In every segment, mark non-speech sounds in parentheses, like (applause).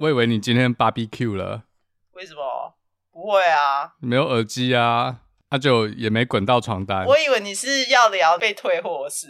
我以为你今天 barbecue 了。为什么？不会啊，没有耳机啊，那、啊、就也没滚到床单。我以为你是要聊被退货的事。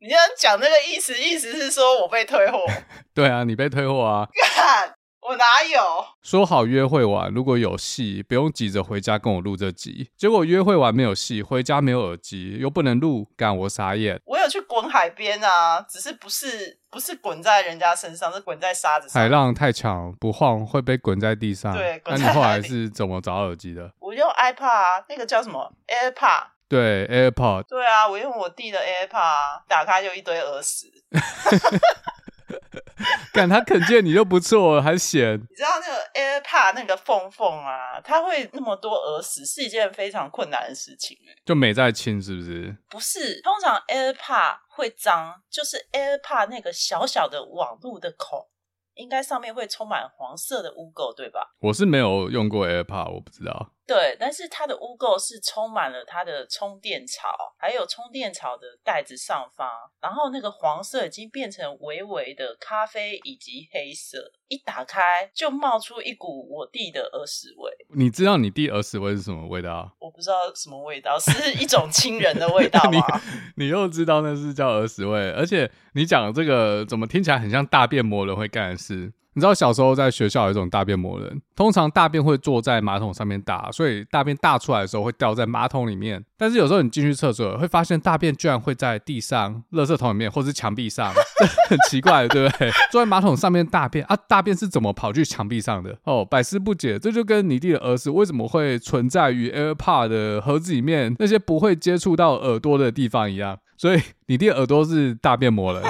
你这样讲那个意思，意思是说我被退货？(laughs) 对啊，你被退货啊。(laughs) 我哪有说好约会完，如果有戏，不用急着回家跟我录这集。结果约会完没有戏，回家没有耳机，又不能录，干我傻眼。我有去滚海边啊，只是不是不是滚在人家身上，是滚在沙子上。海浪太强，不晃会被滚在地上。对，那你后来是怎么找耳机的？我用 iPad 啊，那个叫什么 AirPod？对，AirPod。对啊，我用我弟的 AirPod 啊，打开就一堆耳屎。(laughs) (laughs) 干他肯见你就不错，还嫌。你知道那个 AirPod 那个缝缝啊，它会那么多耳屎，是一件非常困难的事情。就没在清是不是？不是，通常 AirPod 会脏，就是 AirPod 那个小小的网路的孔。应该上面会充满黄色的污垢，对吧？我是没有用过 AirPod，我不知道。对，但是它的污垢是充满了它的充电槽，还有充电槽的袋子上方，然后那个黄色已经变成微微的咖啡以及黑色，一打开就冒出一股我弟的耳屎味。你知道你弟耳屎味是什么味道？我不知道什么味道，是一种亲人的味道 (laughs) 吗？你你又知道那是叫耳屎味，而且你讲这个怎么听起来很像大便魔人会干的事？你知道小时候在学校有一种大便魔人，通常大便会坐在马桶上面大，所以大便大出来的时候会掉在马桶里面。但是有时候你进去厕所会发现大便居然会在地上、垃圾桶里面或是墙壁上，(laughs) 这很奇怪，对不对？坐在马桶上面大便啊，大便是怎么跑去墙壁上的？哦，百思不解。这就跟你弟的耳屎为什么会存在于 AirPod 的盒子里面那些不会接触到耳朵的地方一样。所以你弟耳朵是大便魔人。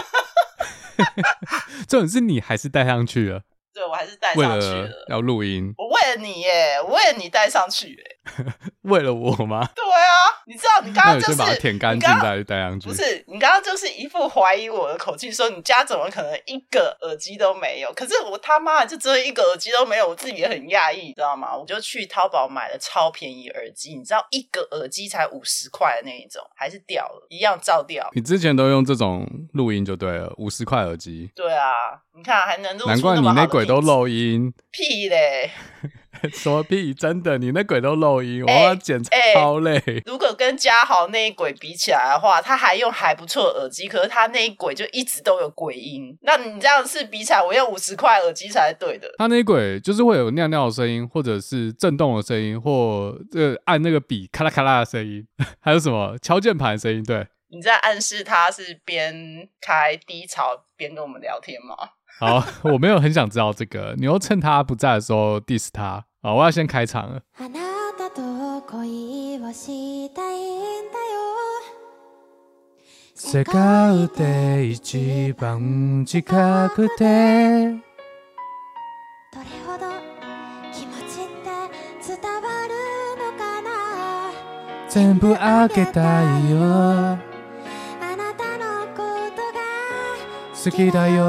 (laughs) 这种是你还是带上去了？对，我还是带上去了。要录音，我为了你耶，我为了你带上去耶。(laughs) 为了我吗？对啊，你知道你刚刚就是把它舔干净再戴上去。不是，你刚刚就是一副怀疑我的口气，说你家怎么可能一个耳机都没有？可是我他妈就只有一个耳机都没有，我自己也很讶异，知道吗？我就去淘宝买了超便宜耳机，你知道一个耳机才五十块的那一种，还是掉了，一样照掉。你之前都用这种录音就对了，五十块耳机。对啊，你看还能录，难怪你那鬼都漏音。屁嘞！(laughs) 说屁！真的，你那鬼都漏音，欸、我要剪超累、欸。如果跟嘉豪那一鬼比起来的话，他还用还不错的耳机，可是他那一鬼就一直都有鬼音。那你这样是比起来，我用五十块耳机才是对的。他那一鬼就是会有尿尿的声音，或者是震动的声音，或这按那个笔咔啦咔啦的声音，(laughs) 还有什么敲键盘的声音？对，你在暗示他是边开低潮边跟我们聊天吗？好，我没有很想知道这个，你又趁他不在的时候 diss 他。好，我要先开场了。世界で一番近くて。どれほど気持ちって伝わるのかな。全部あげたいよ。あなたのことが好きだよ。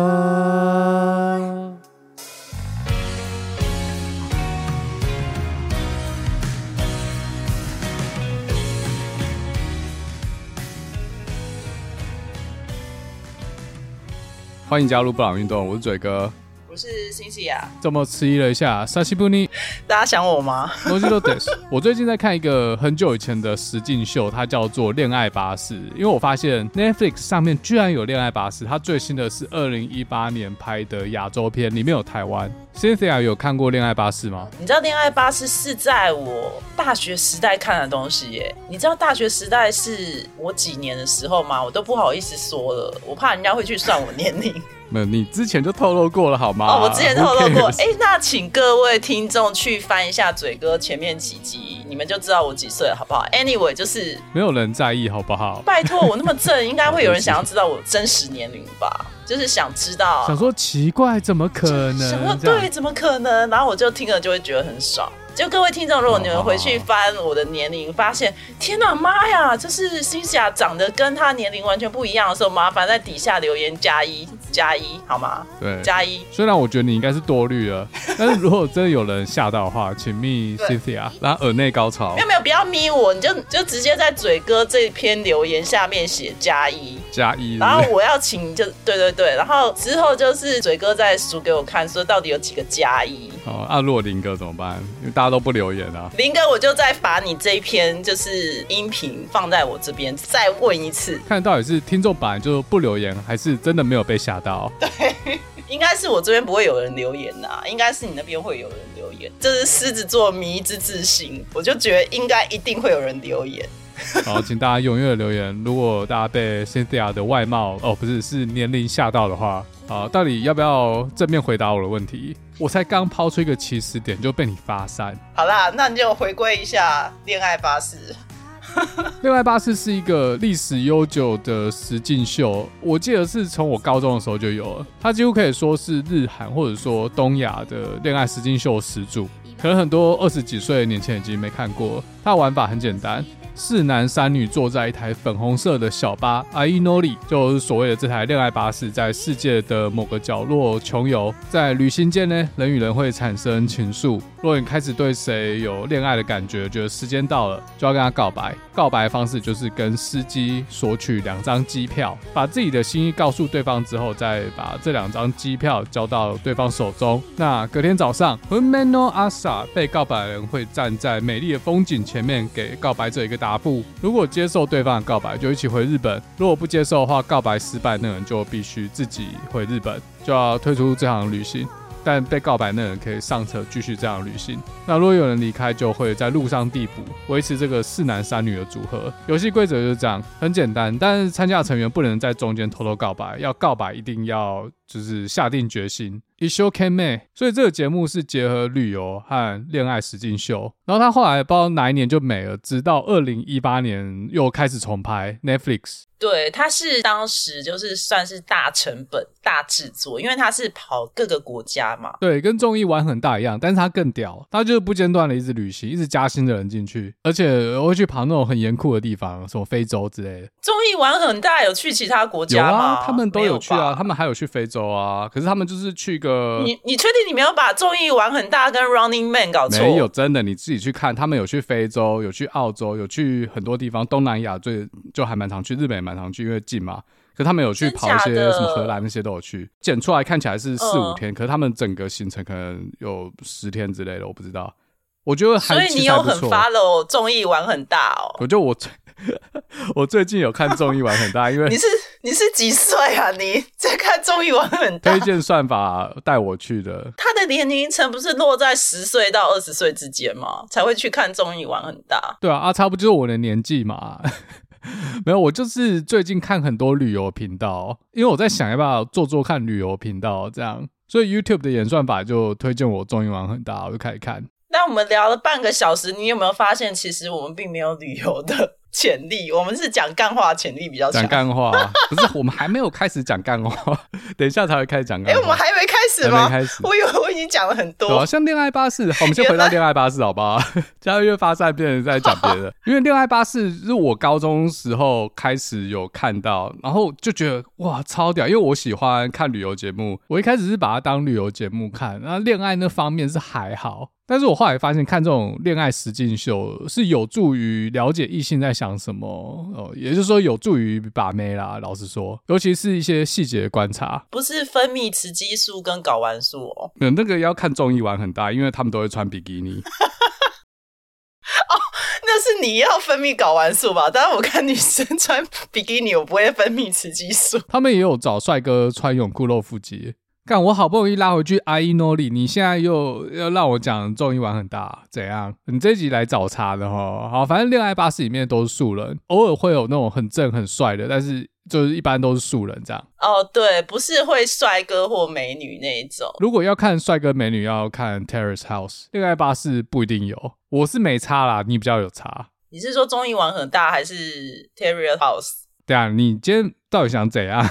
欢迎加入布朗运动，我是嘴哥，我是星星呀。这么迟疑了一下，沙西布尼，大家想我吗？(laughs) 我最近在看一个很久以前的实境秀，它叫做《恋爱巴士》，因为我发现 Netflix 上面居然有《恋爱巴士》，它最新的是二零一八年拍的亚洲片，里面有台湾。Cynthia 有看过《恋爱巴士》吗？你知道《恋爱巴士》是在我大学时代看的东西耶。你知道大学时代是我几年的时候吗？我都不好意思说了，我怕人家会去算我年龄。没有，你之前就透露过了好吗？哦，我之前透露过。哎，那请各位听众去翻一下嘴哥前面几集，你们就知道我几岁了，好不好？Anyway，就是没有人在意，好不好？拜托，我那么正，应该会有人想要知道我真实年龄吧？就是想知道，想说奇怪，怎么可能？想说对，怎么可能？然后我就听了就会觉得很爽。就各位听众，如果你们回去翻我的年龄，发现天哪妈呀，这是辛西亚长得跟她年龄完全不一样的时候，麻烦在底下留言加一加一好吗？对，加一。虽然我觉得你应该是多虑了，但是如果真的有人吓到的话，请密 Cynthia，让耳内高潮。没有没有，不要咪我，你就就直接在嘴哥这篇留言下面写加一加一，然后我要请就对对对，然后之后就是嘴哥再数给我看，说到底有几个加一。哦，那、啊、如果林哥怎么办？因为大家都不留言啊。林哥，我就再把你这一篇就是音频放在我这边，再问一次，看到底是听众本来就不留言，还是真的没有被吓到？(laughs) 对，应该是我这边不会有人留言呐、啊，应该是你那边会有人留言。这是狮子座迷之自信，我就觉得应该一定会有人留言。(laughs) 好，请大家踊跃留言。如果大家被 Cynthia 的外貌哦，不是，是年龄吓到的话，啊，到底要不要正面回答我的问题？我才刚抛出一个起始点就被你发散。好啦，那你就回归一下《恋爱巴士》。(laughs)《恋爱巴士》是一个历史悠久的实境秀，我记得是从我高中的时候就有了。它几乎可以说是日韩或者说东亚的恋爱实境秀始祖。可能很多二十几岁的年轻人已经没看过。它的玩法很简单。四男三女坐在一台粉红色的小巴，阿伊诺里就是所谓的这台恋爱巴士，在世界的某个角落穷游。在旅行间呢，人与人会产生情愫。若你开始对谁有恋爱的感觉，觉得时间到了，就要跟他告白。告白的方式就是跟司机索取两张机票，把自己的心意告诉对方之后，再把这两张机票交到对方手中。那隔天早上，Humano Asa 被告白的人会站在美丽的风景前面，给告白者一个答答复。如果接受对方的告白，就一起回日本；如果不接受的话，告白失败，那人就必须自己回日本，就要退出这场旅行。但被告白那人可以上车继续这样旅行。那如果有人离开，就会在路上递补，维持这个四男三女的组合。游戏规则就是这样，很简单。但是参加成员不能在中间偷偷告白，要告白一定要就是下定决心。一休 K 妹，所以这个节目是结合旅游和恋爱实境秀。然后他后来不知道哪一年就没了，直到二零一八年又开始重拍 Netflix。对，他是当时就是算是大成本、大制作，因为他是跑各个国家嘛。对，跟综艺玩很大一样，但是他更屌，他就是不间断的一直旅行，一直加新的人进去，而且会去跑那种很严酷的地方，什么非洲之类的。综艺玩很大，有去其他国家吗？有啊，他们都有去啊，他们还有去非洲啊。可是他们就是去一个……你你确定你没有把综艺玩很大跟 Running Man 搞错？没有，真的，你自己去看，他们有去非洲，有去澳洲，有去很多地方，东南亚最就还蛮常去，日本也蛮常去，因为近嘛。可他们有去跑一些什么荷兰那些都有去，剪出来看起来是四五天，可是他们整个行程可能有十天之类的，我不知道。我觉得还所以你有很 follow 综艺玩很大哦。我就我最 (laughs) 我最近有看综艺玩很大，因为你是你是几岁啊？你在看综艺玩很大？推荐算法带我去的。他的年龄层不是落在十岁到二十岁之间吗？才会去看综艺玩很大。对啊，阿差不就是我的年纪嘛。(laughs) 没有，我就是最近看很多旅游频道，因为我在想要不要做做看旅游频道这样，所以 YouTube 的演算法就推荐我综艺玩很大，我就开始看。我们聊了半个小时，你有没有发现，其实我们并没有旅游的潜力？我们是讲干话潜力比较强。讲干话 (laughs) 不是，我们还没有开始讲干话，(laughs) 等一下才会开始讲干话。哎，我们还没开始吗？还没开始。我以为我已经讲了很多。啊、像恋爱巴士，我们先回到恋爱巴士好不好？加上越发散，变成在讲别的。(laughs) 因为恋爱巴士是我高中时候开始有看到，然后就觉得哇超屌，因为我喜欢看旅游节目。我一开始是把它当旅游节目看，然后恋爱那方面是还好。但是我后来发现，看这种恋爱实境秀是有助于了解异性在想什么哦，也就是说有助于把妹啦。老实说，尤其是一些细节的观察，不是分泌雌激素跟睾丸素哦。嗯，那个要看综艺玩很大，因为他们都会穿比基尼。(laughs) 哦，那是你要分泌睾丸素吧？当然，我看女生穿比基尼，我不会分泌雌激素。他们也有找帅哥穿泳裤露腹肌。干，我好不容易拉回去阿伊诺里，你现在又要让我讲综艺玩很大，怎样？你这集来找茬的哈？好，反正恋爱巴士里面都是素人，偶尔会有那种很正很帅的，但是就是一般都是素人这样。哦，对，不是会帅哥或美女那一种。如果要看帅哥美女，要看 Terrace House。恋爱巴士不一定有，我是没差啦，你比较有差。你是说综艺玩很大，还是 Terrace House？对啊，你今天到底想怎样？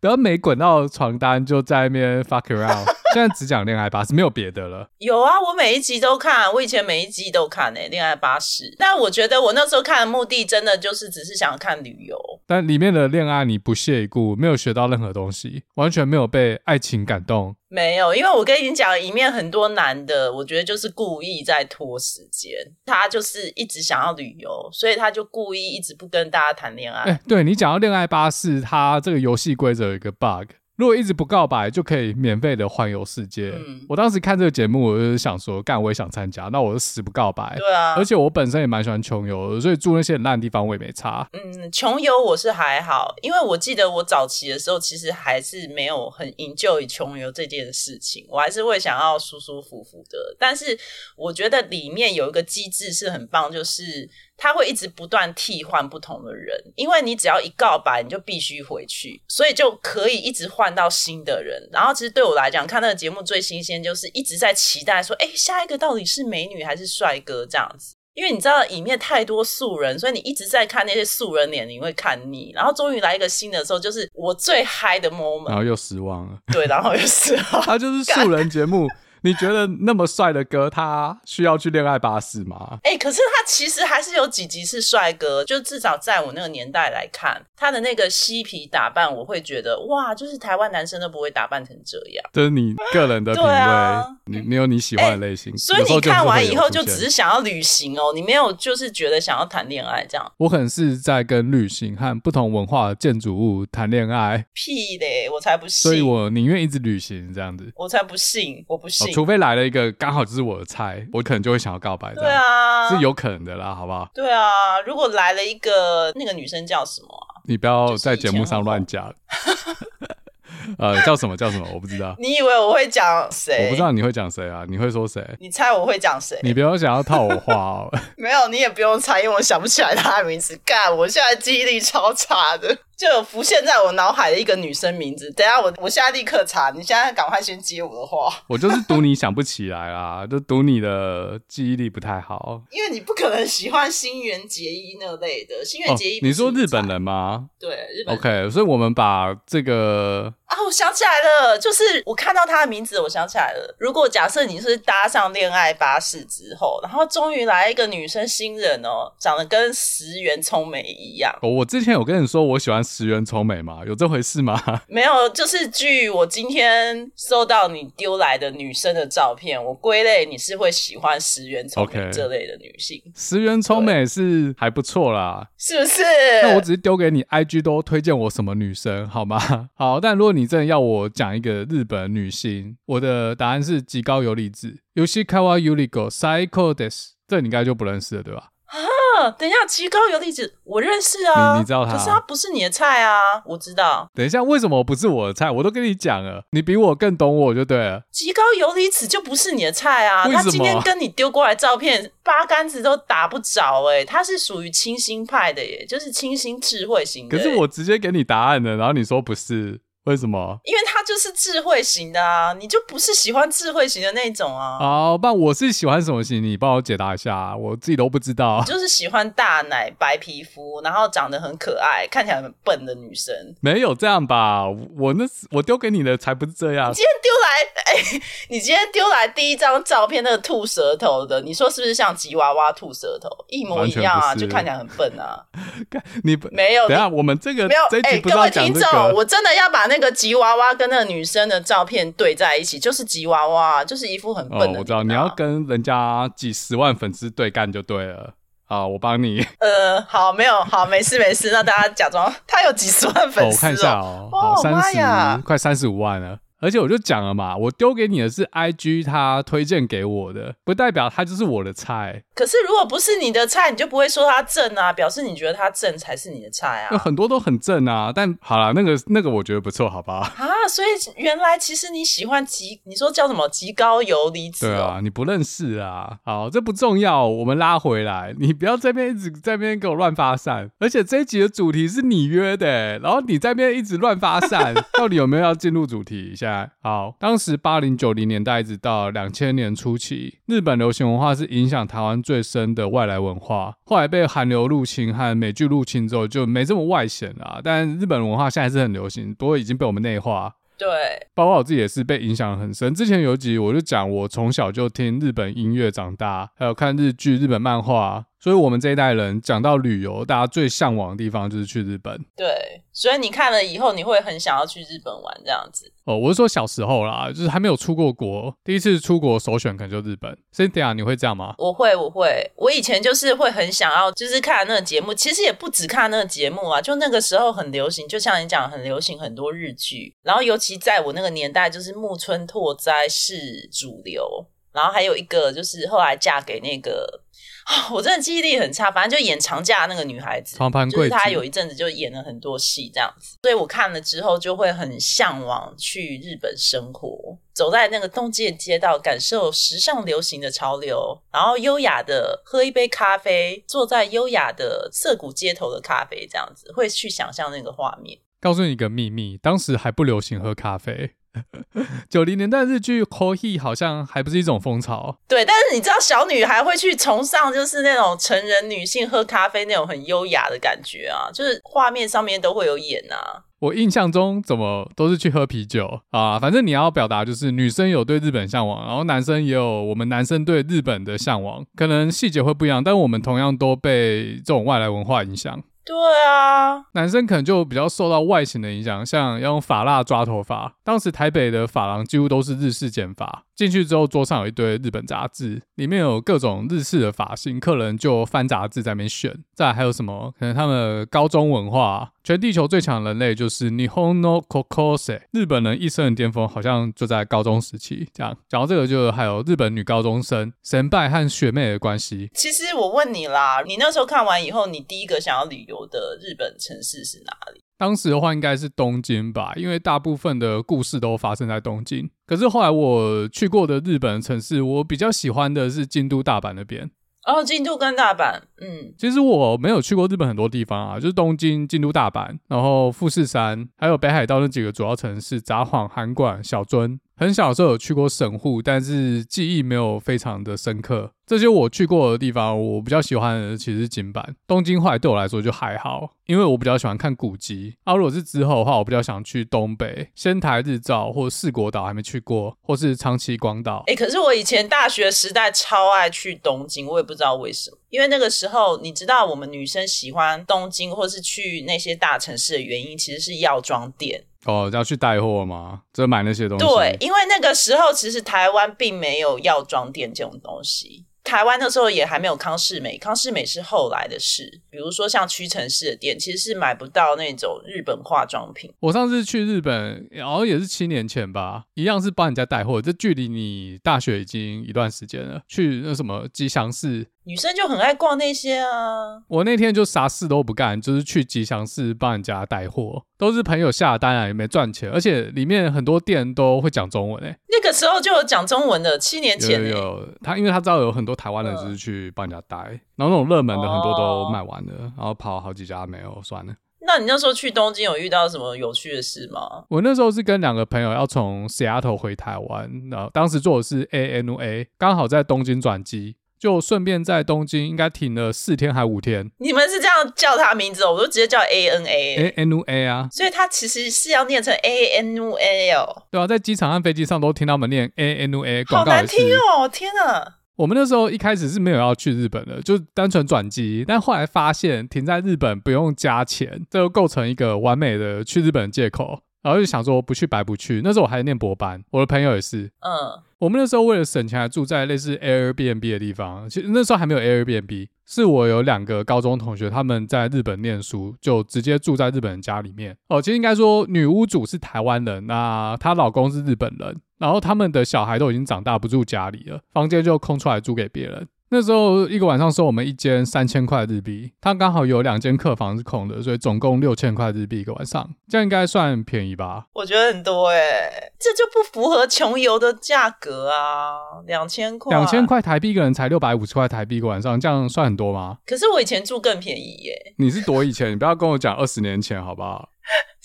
不要没滚到床单就在那边 fuck around。现在只讲恋爱巴士，没有别的了。有啊，我每一集都看，我以前每一集都看诶、欸，恋爱巴士。但我觉得我那时候看的目的，真的就是只是想看旅游。但里面的恋爱你不屑一顾，没有学到任何东西，完全没有被爱情感动。没有，因为我跟你讲，里面很多男的，我觉得就是故意在拖时间。他就是一直想要旅游，所以他就故意一直不跟大家谈恋爱。哎，对，你讲到恋爱巴士，它这个游戏规则有一个 bug。如果一直不告白，就可以免费的环游世界。嗯、我当时看这个节目，我就是想说，干我也想参加，那我就死不告白。对啊，而且我本身也蛮喜欢穷游的，所以住那些很烂的地方我也没差。嗯，穷游我是还好，因为我记得我早期的时候，其实还是没有很 enjoy 穷游这件事情，我还是会想要舒舒服服的。但是我觉得里面有一个机制是很棒，就是。他会一直不断替换不同的人，因为你只要一告白，你就必须回去，所以就可以一直换到新的人。然后，其实对我来讲，看那个节目最新鲜就是一直在期待说，哎，下一个到底是美女还是帅哥这样子？因为你知道里面太多素人，所以你一直在看那些素人脸，你会看腻。然后终于来一个新的时候，就是我最嗨的 moment，然后又失望了。对，然后又失望。(laughs) 他就是素人节目。你觉得那么帅的哥，他需要去恋爱巴士吗？哎、欸，可是他其实还是有几集是帅哥，就至少在我那个年代来看，他的那个嬉皮打扮，我会觉得哇，就是台湾男生都不会打扮成这样。这是你个人的品味，啊、你你有你喜欢的类型，欸、所以你看完以后就只是想要旅行哦，你没有就是觉得想要谈恋爱这样。我可能是在跟旅行和不同文化的建筑物谈恋爱。屁嘞，我才不信！所以我宁愿一直旅行这样子。我才不信，我不信，哦、除非来了一个。刚好就是我的菜，我可能就会想要告白。对啊，是有可能的啦，好不好？对啊，如果来了一个那个女生叫什么啊？你不要在节目上乱讲。(laughs) 呃，叫什么叫什么？我不知道。你以为我会讲谁？我不知道你会讲谁啊？你会说谁？你猜我会讲谁？你不要想要套我话哦。(laughs) 没有，你也不用猜，因为我想不起来他的名字。干，我现在记忆力超差的。就有浮现在我脑海的一个女生名字，等一下我我现在立刻查，你现在赶快先接我的话。(laughs) 我就是赌你想不起来啦，就赌你的记忆力不太好。因为你不可能喜欢新垣结衣那类的，新垣结衣、哦。你说日本人吗？对，日本人。OK，所以我们把这个啊，我想起来了，就是我看到他的名字，我想起来了。如果假设你是搭上恋爱巴士之后，然后终于来一个女生新人哦，长得跟石原聪美一样。哦，我之前有跟你说我喜欢。石原聪美吗？有这回事吗？(laughs) 没有，就是据我今天收到你丢来的女生的照片，我归类你是会喜欢石原聪美这类的女性。石原聪美是还不错啦，是不是？那我只是丢给你，IG 都推荐我什么女生，好吗？(laughs) 好，但如果你真的要我讲一个日本女星，我的答案是极高由里子，Yoshikawa Yuriko Saiko desu，这你应该就不认识了，对吧？啊，等一下，极高游离子，我认识啊，你，你知道他，可是他不是你的菜啊，我知道。等一下，为什么不是我的菜？我都跟你讲了，你比我更懂我就对了。极高游离子就不是你的菜啊，他今天跟你丢过来照片，八竿子都打不着哎、欸，他是属于清新派的耶，就是清新智慧型的。可是我直接给你答案了，然后你说不是。为什么？因为他就是智慧型的啊，你就不是喜欢智慧型的那种啊。好，那我是喜欢什么型？你帮我解答一下，我自己都不知道。就是喜欢大奶、白皮肤，然后长得很可爱，看起来很笨的女生。没有这样吧？我那我丢给你的才不是这样。你今天丢来，哎、欸，(laughs) 你今天丢来第一张照片，那个吐舌头的，你说是不是像吉娃娃吐舌头，一模一样啊？就看起来很笨啊。(laughs) 你没有？等下我们这个没有。哎、欸，各位听众，我真的要把那个。吉娃娃跟那个女生的照片对在一起，就是吉娃娃，就是一副很笨的。哦，我知道，你要跟人家几十万粉丝对干就对了。好，我帮你。(laughs) 呃，好，没有，好，没事没事，那大家假装他有几十万粉丝。哦，我看一下哦，好，三十，哦，快三十五万了。而且我就讲了嘛，我丢给你的是 IG 他推荐给我的，不代表他就是我的菜。可是如果不是你的菜，你就不会说他正啊，表示你觉得他正才是你的菜啊。有很多都很正啊，但好啦，那个那个我觉得不错，好吧？啊，所以原来其实你喜欢极，你说叫什么极高游离子？对啊，你不认识啊。好，这不重要，我们拉回来，你不要在这边一直在那边给我乱发散。而且这一集的主题是你约的，然后你在那边一直乱发散，(laughs) 到底有没有要进入主题？现在好。当时八零九零年代一直到两千年初期，日本流行文化是影响台湾最深的外来文化。后来被韩流入侵和美剧入侵之后，就没这么外显了。但日本文化现在是很流行，不过已经被我们内化。对，包括我自己也是被影响很深。之前有一集我就讲，我从小就听日本音乐长大，还有看日剧、日本漫画。所以，我们这一代人讲到旅游，大家最向往的地方就是去日本。对，所以你看了以后，你会很想要去日本玩这样子。哦，我是说小时候啦，就是还没有出过国，第一次出国首选可能就日本。Cynthia，你会这样吗？我会，我会。我以前就是会很想要，就是看那个节目。其实也不止看那个节目啊，就那个时候很流行，就像你讲，很流行很多日剧。然后，尤其在我那个年代，就是木村拓哉是主流，然后还有一个就是后来嫁给那个。(laughs) 我真的记忆力很差，反正就演长假那个女孩子，长盘就是她有一阵子就演了很多戏这样子，所以我看了之后就会很向往去日本生活，走在那个东京的街道，感受时尚流行的潮流，然后优雅的喝一杯咖啡，坐在优雅的涩谷街头的咖啡这样子，会去想象那个画面。告诉你一个秘密，当时还不流行喝咖啡。(laughs) 九零年代日剧 Coffee 好像还不是一种风潮。对，但是你知道小女孩会去崇尚，就是那种成人女性喝咖啡那种很优雅的感觉啊，就是画面上面都会有演啊。我印象中怎么都是去喝啤酒啊，反正你要表达就是女生有对日本向往，然后男生也有我们男生对日本的向往，可能细节会不一样，但我们同样都被这种外来文化影响。对啊，男生可能就比较受到外形的影响，像要用发蜡抓头发。当时台北的发廊几乎都是日式剪发。进去之后，桌上有一堆日本杂志，里面有各种日式的发型，客人就翻杂志在那边选。再还有什么？可能他们高中文化，全地球最强人类就是日本の高校生，日本人一生的巅峰好像就在高中时期。这样讲到这个，就还有日本女高中生神拜和学妹的关系。其实我问你啦，你那时候看完以后，你第一个想要旅游的日本城市是哪里？当时的话应该是东京吧，因为大部分的故事都发生在东京。可是后来我去过的日本城市，我比较喜欢的是京都、大阪那边。哦，京都跟大阪，嗯，其实我没有去过日本很多地方啊，就是东京、京都、大阪，然后富士山，还有北海道那几个主要城市，札幌、函馆、小樽。很小的时候有去过神户，但是记忆没有非常的深刻。这些我去过的地方，我比较喜欢的其实是京阪、东京。后来对我来说就还好，因为我比较喜欢看古迹。啊，如果是之后的话，我比较想去东北、仙台、日照或四国岛还没去过，或是长崎、广岛。哎、欸，可是我以前大学时代超爱去东京，我也不知道为什么。因为那个时候，你知道我们女生喜欢东京或是去那些大城市的原因，其实是药妆店。哦，要去带货吗？就买那些东西。对，因为那个时候其实台湾并没有药妆店这种东西。台湾那时候也还没有康世美，康世美是后来的事。比如说像屈臣氏的店，其实是买不到那种日本化妆品。我上次去日本，然后也是七年前吧，一样是帮人家带货。这距离你大学已经一段时间了。去那什么吉祥寺。女生就很爱逛那些啊！我那天就啥事都不干，就是去吉祥寺帮人家带货，都是朋友下单啊，也没赚钱，而且里面很多店都会讲中文诶、欸。那个时候就有讲中文的，七年前、欸、有，有他，因为他知道有很多台湾人就是去帮人家带，嗯、然后那种热门的很多都卖完了，哦、然后跑好几家没有，算了。那你那时候去东京有遇到什么有趣的事吗？我那时候是跟两个朋友要从 Seattle 回台湾，然后当时坐的是 ANA，刚好在东京转机。就顺便在东京应该停了四天还五天。你们是这样叫他名字哦？我都直接叫 A N A A N U A 啊。所以他其实是要念成 A N U A 哦。对啊，在机场和飞机上都听他们念 A N U A。好难听哦！天啊。我们那时候一开始是没有要去日本的，就单纯转机。但后来发现停在日本不用加钱，这就构成一个完美的去日本的借口。然后就想说不去白不去。那时候我还在念博班，我的朋友也是。嗯。我们那时候为了省钱，还住在类似 Airbnb 的地方。其实那时候还没有 Airbnb，是我有两个高中同学，他们在日本念书，就直接住在日本人家里面。哦，其实应该说女屋主是台湾人，那她老公是日本人，然后他们的小孩都已经长大，不住家里了，房间就空出来租给别人。那时候一个晚上收我们一间三千块日币，他刚好有两间客房是空的，所以总共六千块日币一个晚上，这样应该算便宜吧？我觉得很多哎、欸，这就不符合穷游的价格啊！两千块，两千块台币一个人才六百五十块台币一个晚上，这样算很多吗？可是我以前住更便宜耶、欸。你是多以前？你不要跟我讲二十年前好不好？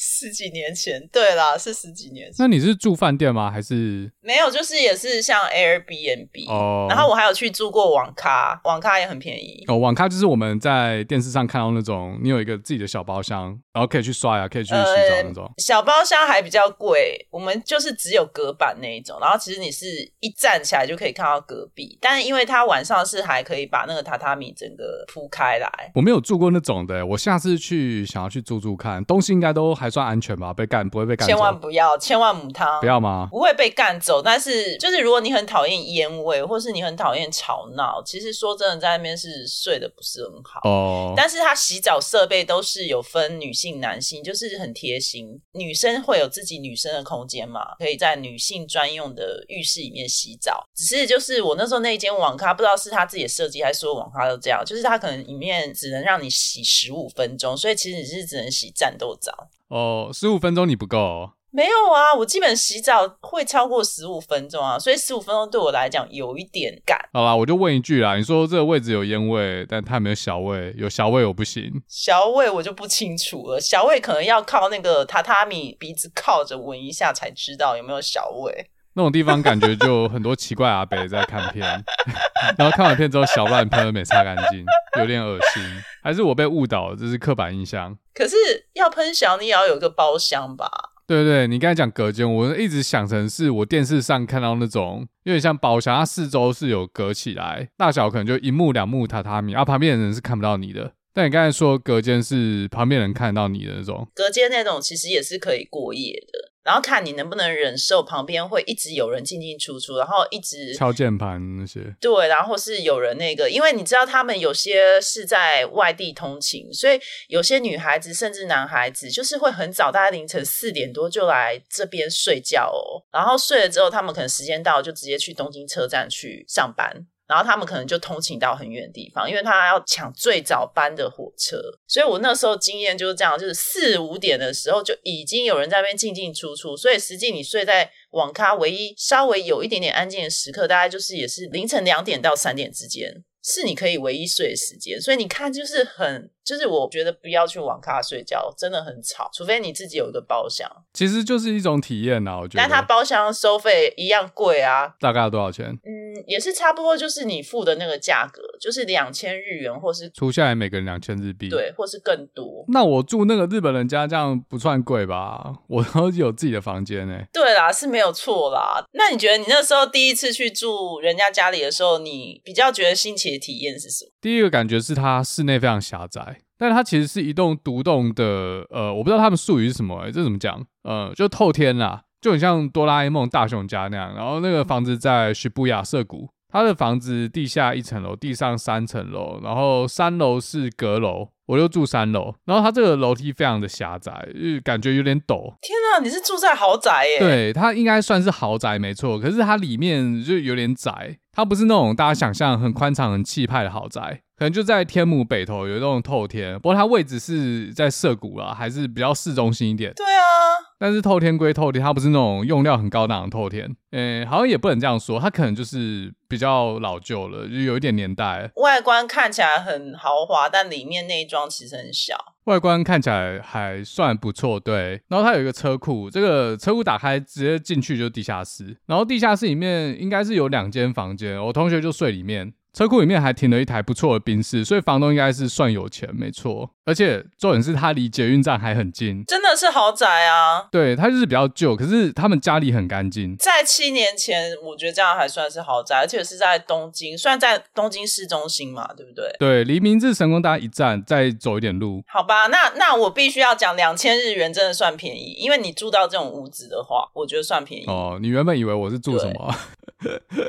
十几年前，对啦，是十几年前。那你是住饭店吗？还是没有？就是也是像 Airbnb 哦。然后我还有去住过网咖，网咖也很便宜。哦，网咖就是我们在电视上看到那种，你有一个自己的小包厢，然后可以去刷牙，可以去洗澡那种。呃、小包厢还比较贵，我们就是只有隔板那一种。然后其实你是一站起来就可以看到隔壁，但是因为它晚上是还可以把那个榻榻米整个铺开来。我没有住过那种的，我下次去想要去住住看，东西应该都还算安全吧？被干不会被干？千万不要，千万母汤，不要吗？不会被干走，但是就是如果你很讨厌烟味，或是你很讨厌吵闹，其实说真的，在那边是睡得不是很好哦。但是它洗澡设备都是有分女性、男性，就是很贴心。女生会有自己女生的空间嘛，可以在女性专用的浴室里面洗澡。只是就是我那时候那一间网咖，不知道是他自己的设计，还是所有网咖都这样，就是它可能里面只能让你洗十五分钟，所以其实你是只能洗战斗澡。哦，十五分钟你不够哦？没有啊，我基本洗澡会超过十五分钟啊，所以十五分钟对我来讲有一点赶。好啦，我就问一句啦，你说这个位置有烟味，但它没有小味，有小味我不行。小味我就不清楚了，小味可能要靠那个榻榻米鼻子靠着闻一下才知道有没有小味。那种地方感觉就很多奇怪阿北在看片，(laughs) 然后看完片之后小乱喷没擦干净，有点恶心。还是我被误导了，这是刻板印象。可是要喷小，你也要有个包厢吧？对对，你刚才讲隔间，我一直想成是我电视上看到那种有点像包厢，它四周是有隔起来，大小可能就一目两目榻榻米，啊旁边的人是看不到你的。但你刚才说隔间是旁边人看到你的那种，隔间那种其实也是可以过夜的。然后看你能不能忍受旁边会一直有人进进出出，然后一直敲键盘那些。对，然后是有人那个，因为你知道他们有些是在外地通勤，所以有些女孩子甚至男孩子就是会很早，大概凌晨四点多就来这边睡觉哦。然后睡了之后，他们可能时间到就直接去东京车站去上班。然后他们可能就通勤到很远的地方，因为他要抢最早班的火车。所以我那时候经验就是这样，就是四五点的时候就已经有人在那边进进出出。所以实际你睡在网咖，唯一稍微有一点点安静的时刻，大概就是也是凌晨两点到三点之间，是你可以唯一睡的时间。所以你看，就是很。就是我觉得不要去网咖睡觉，真的很吵。除非你自己有一个包厢，其实就是一种体验啊。我觉得，但它包厢收费一样贵啊。大概要多少钱？嗯，也是差不多，就是你付的那个价格，就是两千日元，或是除下来每个人两千日币，对，或是更多。那我住那个日本人家这样不算贵吧？我都有自己的房间呢。对啦，是没有错啦。那你觉得你那时候第一次去住人家家里的时候，你比较觉得新奇的体验是什么？第一个感觉是它室内非常狭窄。但它其实是一栋独栋的，呃，我不知道他们术语是什么、欸，这怎么讲？呃，就透天啦，就很像哆啦 A 梦大雄家那样。然后那个房子在徐布亚涩谷，它的房子地下一层楼，地上三层楼，然后三楼是阁楼，我就住三楼。然后它这个楼梯非常的狭窄，就感觉有点陡。天啊，你是住在豪宅耶？对，它应该算是豪宅没错，可是它里面就有点窄，它不是那种大家想象很宽敞、很气派的豪宅。可能就在天母北头有一栋透天，不过它位置是在涩谷啦，还是比较市中心一点。对啊，但是透天归透天，它不是那种用料很高档的透天。诶，好像也不能这样说，它可能就是比较老旧了，就有一点年代。外观看起来很豪华，但里面内装其实很小。外观看起来还算不错，对。然后它有一个车库，这个车库打开直接进去就是地下室，然后地下室里面应该是有两间房间，我同学就睡里面。车库里面还停了一台不错的宾士，所以房东应该是算有钱，没错。而且重点是他离捷运站还很近，真的是豪宅啊！对，他就是比较旧，可是他们家里很干净。在七年前，我觉得这样还算是豪宅，而且是在东京，虽然在东京市中心嘛，对不对？对，离明治神宫大概一站，再走一点路。好吧，那那我必须要讲，两千日元真的算便宜，因为你住到这种屋子的话，我觉得算便宜。哦，你原本以为我是住什么？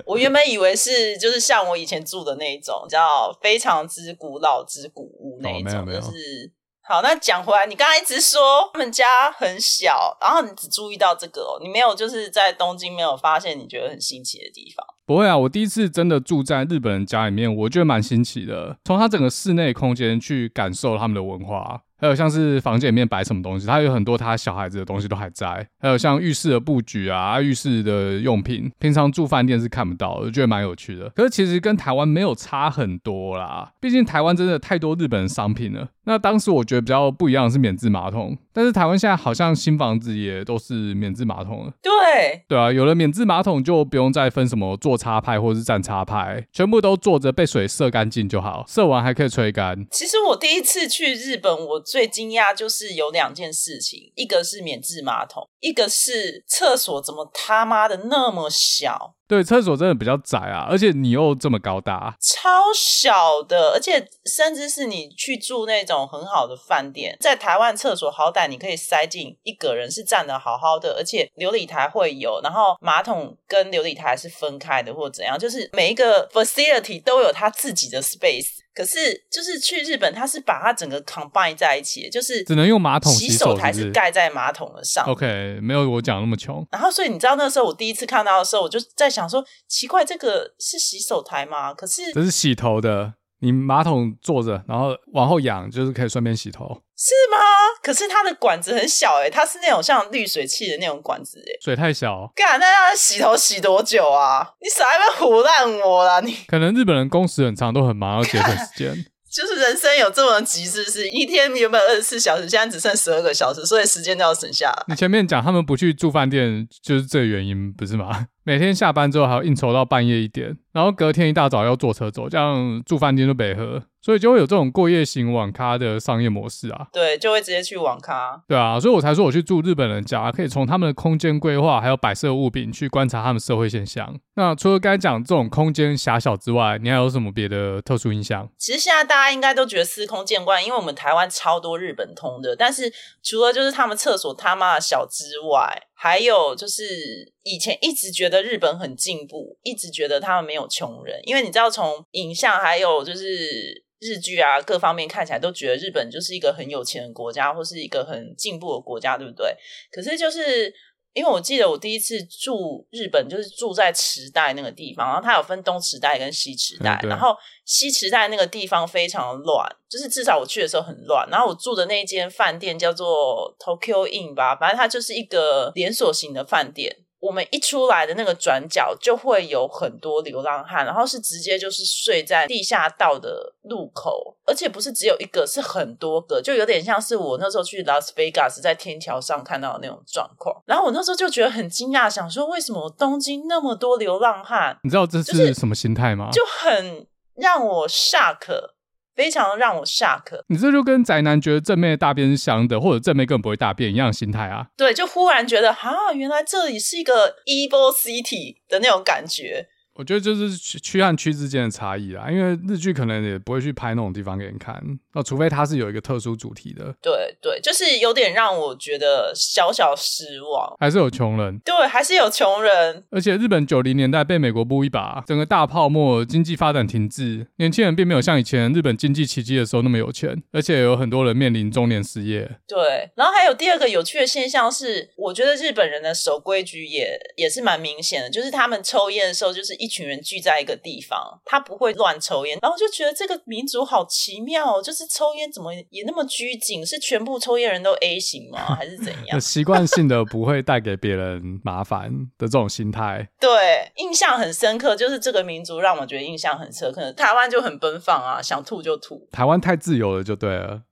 我原本以为是就是像我以前住的那一种，叫非常之古老之古屋那一种，哦、没有没有就是好。那讲回来，你刚才一直说他们家很小，然后你只注意到这个哦，你没有就是在东京没有发现你觉得很新奇的地方？不会啊，我第一次真的住在日本人家里面，我觉得蛮新奇的，从他整个室内空间去感受他们的文化。还有像是房间里面摆什么东西，它有很多他小孩子的东西都还在，还有像浴室的布局啊、浴室的用品，平常住饭店是看不到的，我觉得蛮有趣的。可是其实跟台湾没有差很多啦，毕竟台湾真的太多日本的商品了。那当时我觉得比较不一样的是免治马桶，但是台湾现在好像新房子也都是免治马桶了。对，对啊，有了免治马桶就不用再分什么坐插派或是站插派，全部都坐着被水射干净就好，射完还可以吹干。其实我第一次去日本，我最惊讶就是有两件事情，一个是免治马桶，一个是厕所怎么他妈的那么小。对，厕所真的比较窄啊，而且你又这么高大，超小的，而且甚至是你去住那种很好的饭店，在台湾厕所好歹你可以塞进一个人是站得好好的，而且琉璃台会有，然后马桶跟琉璃台是分开的或怎样，就是每一个 facility 都有它自己的 space。可是，就是去日本，他是把它整个 combine 在一起，就是只能用马桶洗手，洗手台是盖在马桶的上。OK，没有我讲那么穷。然后，所以你知道那时候我第一次看到的时候，我就在想说，奇怪，这个是洗手台吗？可是这是洗头的，你马桶坐着，然后往后仰，就是可以顺便洗头。是吗？可是它的管子很小诶，它是那种像滤水器的那种管子诶，水太小。干，那要洗头洗多久啊？你少在那边唬烂我啦！你可能日本人工时很长，都很忙，要节省时间。就是人生有这么急，是不是？一天原本二十四小时，现在只剩十二个小时，所以时间都要省下。你前面讲他们不去住饭店，就是这个原因，不是吗？(laughs) 每天下班之后还要应酬到半夜一点，然后隔天一大早要坐车走，这样住饭店就白喝。所以就会有这种过夜型网咖的商业模式啊，对，就会直接去网咖，对啊，所以我才说我去住日本人家，可以从他们的空间规划还有摆设物品去观察他们社会现象。那除了刚才讲这种空间狭小之外，你还有什么别的特殊印象？其实现在大家应该都觉得司空见惯，因为我们台湾超多日本通的，但是除了就是他们厕所他妈的小之外，还有就是以前一直觉得日本很进步，一直觉得他们没有穷人，因为你知道从影像还有就是。日剧啊，各方面看起来都觉得日本就是一个很有钱的国家，或是一个很进步的国家，对不对？可是就是因为我记得我第一次住日本，就是住在池袋那个地方，然后它有分东池袋跟西池袋，然后西池袋那个地方非常乱，就是至少我去的时候很乱。然后我住的那间饭店叫做 Tokyo Inn 吧，反正它就是一个连锁型的饭店。我们一出来的那个转角就会有很多流浪汉，然后是直接就是睡在地下道的路口，而且不是只有一个，是很多个，就有点像是我那时候去拉斯维加斯在天桥上看到的那种状况。然后我那时候就觉得很惊讶，想说为什么东京那么多流浪汉？你知道这是什么心态吗？就很让我 shock。非常让我 shock，你这就跟宅男觉得正妹的大便是香的，或者正妹根本不会大便一样的心态啊。对，就忽然觉得啊，原来这里是一个 evil city 的那种感觉。我觉得就是区和区之间的差异啦，因为日剧可能也不会去拍那种地方给你看，那除非它是有一个特殊主题的。对对，就是有点让我觉得小小失望。还是有穷人，对，还是有穷人。而且日本九零年代被美国补一把，整个大泡沫，经济发展停滞，年轻人并没有像以前日本经济奇迹的时候那么有钱，而且有很多人面临中年失业。对，然后还有第二个有趣的现象是，我觉得日本人的守规矩也也是蛮明显的，就是他们抽烟的时候就是。一群人聚在一个地方，他不会乱抽烟，然后就觉得这个民族好奇妙哦，就是抽烟怎么也那么拘谨？是全部抽烟人都 A 型吗？还是怎 (laughs) 样？习惯性的不会带给别人麻烦的这种心态，(laughs) 对，印象很深刻。就是这个民族让我觉得印象很深刻。台湾就很奔放啊，想吐就吐。台湾太自由了，就对了。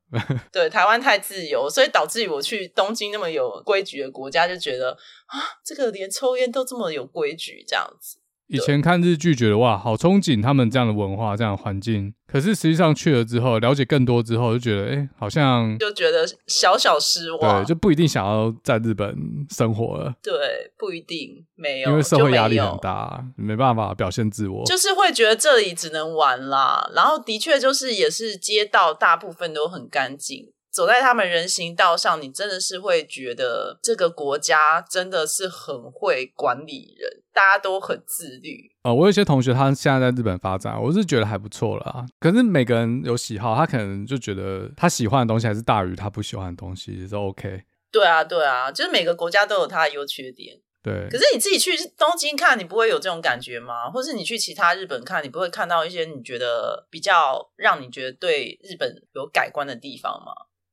对，台湾太自由，所以导致于我去东京那么有规矩的国家，就觉得啊，这个连抽烟都这么有规矩，这样子。以前看日剧觉得哇，好憧憬他们这样的文化、这样的环境。可是实际上去了之后，了解更多之后，就觉得哎、欸，好像就觉得小小失望。对，就不一定想要在日本生活了。对，不一定没有，因为社会压力很大，没，没办法表现自我。就是会觉得这里只能玩啦。然后的确就是也是街道大部分都很干净。走在他们人行道上，你真的是会觉得这个国家真的是很会管理人，大家都很自律。呃，我有些同学他现在在日本发展，我是觉得还不错啦。可是每个人有喜好，他可能就觉得他喜欢的东西还是大于他不喜欢的东西，是 OK。对啊，对啊，就是每个国家都有它的优缺点。对。可是你自己去东京看，你不会有这种感觉吗？或是你去其他日本看，你不会看到一些你觉得比较让你觉得对日本有改观的地方吗？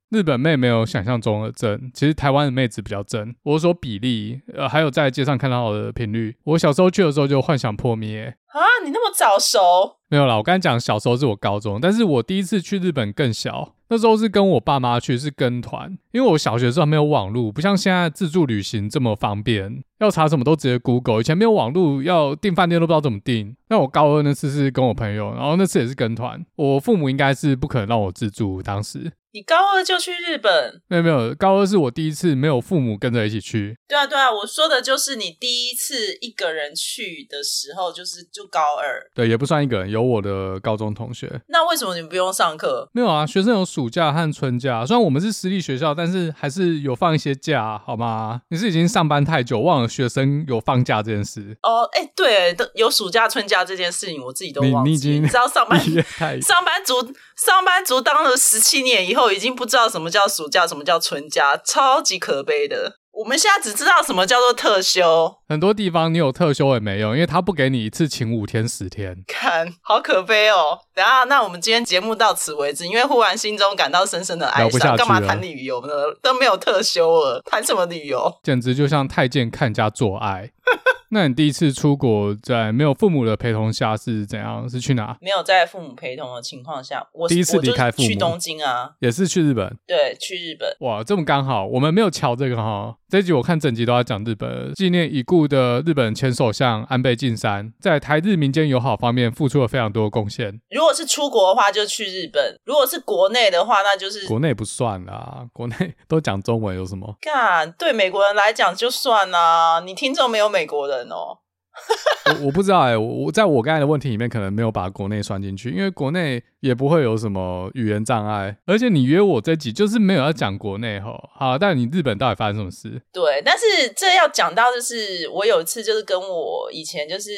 日本妹没有想象中的正，其实台湾的妹子比较正。我是说比例，呃，还有在街上看到的频率。我小时候去的时候就幻想破灭。啊，你那么早熟？没有啦，我刚才讲小时候是我高中，但是我第一次去日本更小，那时候是跟我爸妈去，是跟团，因为我小学的时候没有网络，不像现在自助旅行这么方便，要查什么都直接 Google，以前没有网络，要订饭店都不知道怎么订。那我高二那次是跟我朋友，然后那次也是跟团，我父母应该是不可能让我自助，当时。你高二就去日本？没有没有，高二是我第一次没有父母跟着一起去。对啊对啊，我说的就是你第一次一个人去的时候，就是就高二。对，也不算一个人，有我的高中同学。那为什么你们不用上课？没有啊，学生有暑假和春假，虽然我们是私立学校，但是还是有放一些假，好吗？你是已经上班太久，忘了学生有放假这件事？哦，哎、欸，对，都有暑假春假这件事情，我自己都忘记。你，你已经你知道上班 (laughs) 上班族上班族当了十七年以后。我已经不知道什么叫暑假，什么叫春假，超级可悲的。我们现在只知道什么叫做特休。很多地方你有特休也没用，因为他不给你一次请五天十天。看，好可悲哦。等下，那我们今天节目到此为止，因为忽然心中感到深深的哀伤。干嘛谈旅游呢？都没有特休了，谈什么旅游？简直就像太监看家做爱。(laughs) 那你第一次出国在没有父母的陪同下是怎样？是去哪？没有在父母陪同的情况下，我第一次离开父母去东京啊，也是去日本。对，去日本。哇，这么刚好，我们没有瞧这个哈。这一集我看整集都在讲日本，纪念已故的日本前首相安倍晋三，在台日民间友好方面付出了非常多的贡献。如果是出国的话，就去日本；如果是国内的话，那就是国内不算啦，国内都讲中文有什么？干，对美国人来讲就算啦，你听众没有美国人哦。(laughs) 我我不知道哎、我在我刚才的问题里面可能没有把国内算进去，因为国内也不会有什么语言障碍，而且你约我这集就是没有要讲国内吼，好，但你日本到底发生什么事？(laughs) 对，但是这要讲到就是我有一次就是跟我以前就是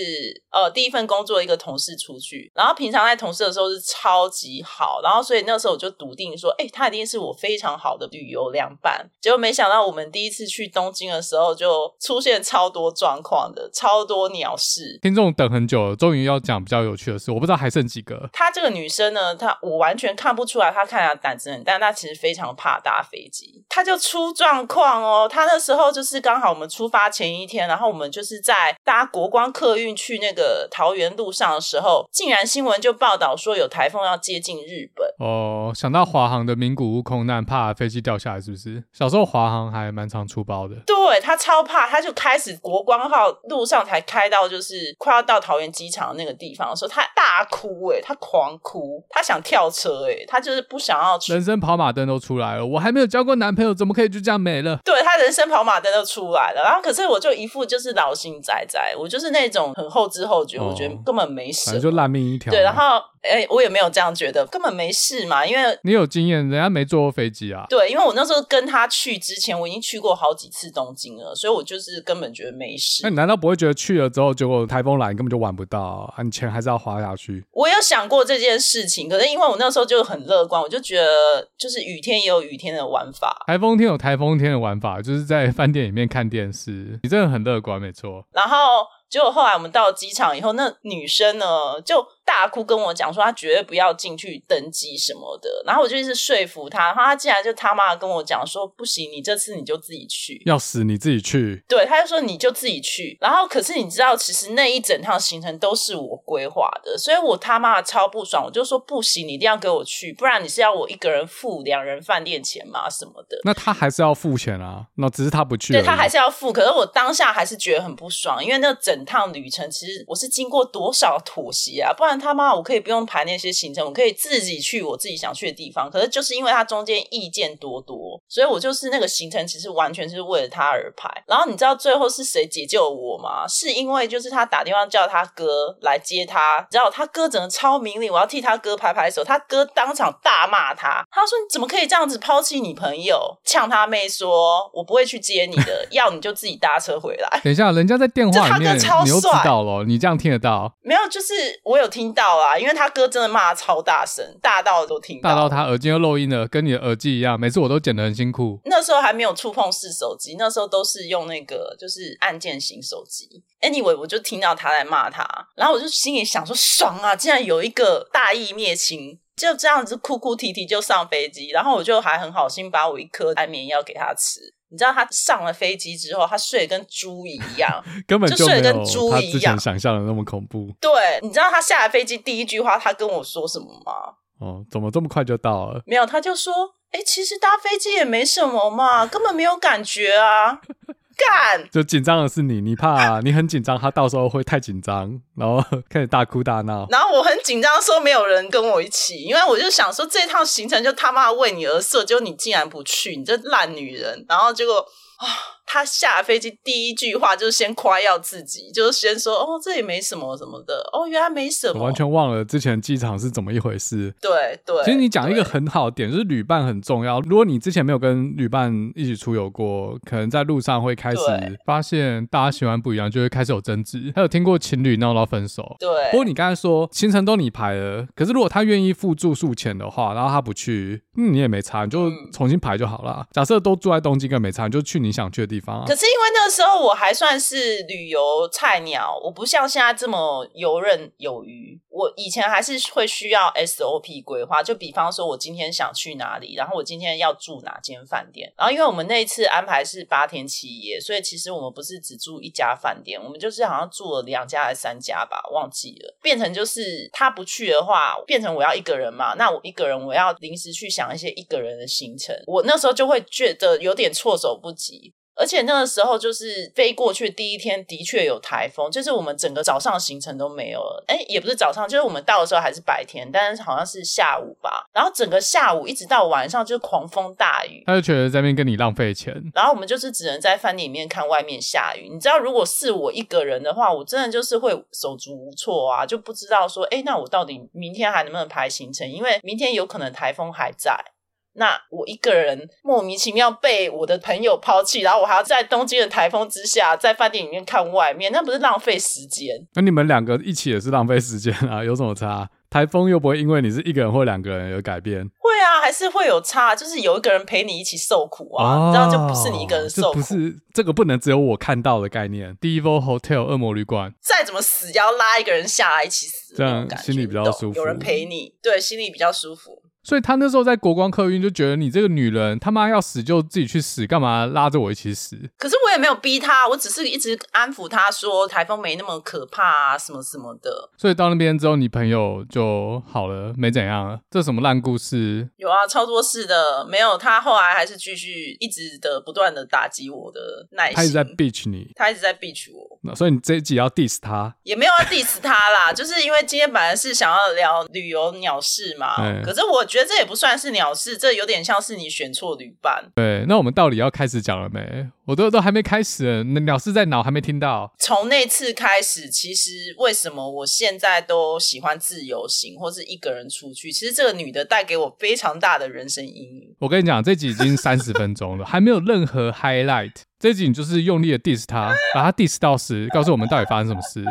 呃第一份工作一个同事出去，然后平常在同事的时候是超级好，然后所以那时候我就笃定说，哎、他一定是我非常好的旅游良伴，结果没想到我们第一次去东京的时候就出现超多状况的，超多。鸟事，听众等很久了，终于要讲比较有趣的事。我不知道还剩几个。她这个女生呢，她我完全看不出来，她看起来胆子很大，但她其实非常怕搭飞机。她就出状况哦，她那时候就是刚好我们出发前一天，然后我们就是在搭国光客运去那个桃园路上的时候，竟然新闻就报道说有台风要接近日本。哦，想到华航的名古屋空难，怕飞机掉下来，是不是？小时候华航还蛮常出包的。对，她超怕，她就开始国光号路上才开。开到就是快要到桃园机场的那个地方的时候，他大哭哎、欸，他狂哭，他想跳车哎、欸，他就是不想要。人生跑马灯都出来了，我还没有交过男朋友，怎么可以就这样没了？对，他人生跑马灯都出来了，然后可是我就一副就是老心仔仔，我就是那种很后知后觉，哦、我觉得根本没事，反正就烂命一条。对，然后。哎、欸，我也没有这样觉得，根本没事嘛。因为你有经验，人家没坐过飞机啊。对，因为我那时候跟他去之前，我已经去过好几次东京了，所以我就是根本觉得没事。那你难道不会觉得去了之后，结果台风来，你根本就玩不到啊？你钱还是要花下去？我有想过这件事情，可是因为我那时候就很乐观，我就觉得就是雨天也有雨天的玩法，台风天有台风天的玩法，就是在饭店里面看电视。你真的很乐观，没错。然后结果后来我们到机场以后，那女生呢就。大哭跟我讲说，他绝对不要进去登机什么的，然后我就一直说服他，然后他竟然就他妈跟我讲说，不行，你这次你就自己去，要死你自己去。对，他就说你就自己去，然后可是你知道，其实那一整趟行程都是我规划的，所以我他妈超不爽，我就说不行，你一定要给我去，不然你是要我一个人付两人饭店钱吗？什么的？那他还是要付钱啊，那只是他不去，对，他还是要付，可是我当下还是觉得很不爽，因为那整趟旅程其实我是经过多少妥协啊，不然他妈我可以不用排那些行程，我可以自己去我自己想去的地方。可是就是因为他中间意见多多，所以我就是那个行程其实完全是为了他而排。然后你知道最后是谁解救我吗？是因为就是他打电话叫他哥来接他，你知道他哥整个超明理，我要替他哥拍拍手。他哥当场大骂他，他说：“你怎么可以这样子抛弃你朋友？”呛他妹说：“我不会去接你的，(laughs) 要你就自己搭车回来。”等一下，人家在电话里面，你又知道了，你这样听得到？没有，就是我有听到啊，因为他。哥真的骂超大声，大到都听到，大到他耳机又漏音了，跟你的耳机一样。每次我都剪得很辛苦。那时候还没有触碰式手机，那时候都是用那个就是按键型手机。Anyway，我就听到他在骂他，然后我就心里想说：爽啊！竟然有一个大义灭亲。就这样子哭哭啼啼就上飞机，然后我就还很好心把我一颗安眠药给他吃。你知道他上了飞机之后，他睡得跟猪一样，(laughs) 根本就，就睡得跟猪一样，他之前想象的那么恐怖。对，你知道他下了飞机第一句话，他跟我说什么吗？哦，怎么这么快就到了？没有，他就说：“哎，其实搭飞机也没什么嘛，根本没有感觉啊。” (laughs) 干，就紧张的是你，你怕 (laughs) 你很紧张，他到时候会太紧张，然后开始大哭大闹。然后我很紧张，说没有人跟我一起，因为我就想说这趟行程就他妈为你而设，结果你竟然不去，你这烂女人。然后结果啊。他下飞机第一句话就是先夸耀自己，就是先说哦，这也没什么什么的哦，原来没什么。我完全忘了之前机场是怎么一回事。对对，其实你讲一个很好的点，就是旅伴很重要。如果你之前没有跟旅伴一起出游过，可能在路上会开始发现大家喜欢不一样，就会开始有争执。还有听过情侣闹到分手。对。不过你刚才说行程都你排了，可是如果他愿意付住宿钱的话，然后他不去，嗯，你也没差，你就重新排就好了。嗯、假设都住在东京，跟没差，你就去你想去的地方可是因为那。那时候我还算是旅游菜鸟，我不像现在这么游刃有余。我以前还是会需要 SOP 规划，就比方说我今天想去哪里，然后我今天要住哪间饭店。然后因为我们那一次安排是八天七夜，所以其实我们不是只住一家饭店，我们就是好像住了两家还是三家吧，忘记了。变成就是他不去的话，变成我要一个人嘛，那我一个人我要临时去想一些一个人的行程，我那时候就会觉得有点措手不及。而且那个时候就是飞过去第一天的确有台风，就是我们整个早上行程都没有了。哎，也不是早上，就是我们到的时候还是白天，但是好像是下午吧。然后整个下午一直到晚上就是狂风大雨，他就觉得在那边跟你浪费钱。然后我们就是只能在饭店里面看外面下雨。你知道，如果是我一个人的话，我真的就是会手足无措啊，就不知道说，哎，那我到底明天还能不能排行程？因为明天有可能台风还在。那我一个人莫名其妙被我的朋友抛弃，然后我还要在东京的台风之下，在饭店里面看外面，那不是浪费时间？那你们两个一起也是浪费时间啊？(laughs) 有什么差？台风又不会因为你是一个人或两个人有改变？会啊，还是会有差，就是有一个人陪你一起受苦啊，哦、你知道，就不是你一个人受苦。不是这个不能只有我看到的概念。Devil Hotel 恶魔旅馆，再怎么死要拉一个人下来一起死，这样心里比较舒服。有人陪你，对，心里比较舒服。所以他那时候在国光客运就觉得你这个女人他妈要死就自己去死，干嘛拉着我一起死？可是我也没有逼他，我只是一直安抚他说台风没那么可怕啊，什么什么的。所以到那边之后，你朋友就好了，没怎样了。这什么烂故事？有啊，超多事的。没有，他后来还是继续一直的不断的打击我的耐心。他一直在 bitch 你，他一直在 bitch 我。那所以你这一集要 diss 他？也没有要 diss 他啦，就是因为今天本来是想要聊旅游鸟事嘛，欸、(laughs) 可是我觉得这也不算是鸟事，这有点像是你选错旅伴。对，那我们到底要开始讲了没？我都都还没开始，那鸟事在脑还没听到。从那次开始，其实为什么我现在都喜欢自由行或是一个人出去？其实这个女的带给我非常大的人生阴影。我跟你讲，这集已经三十分钟了，还没有任何 highlight。这集你就是用力的 diss 她，把她 diss 到十，告诉我们到底发生什么事。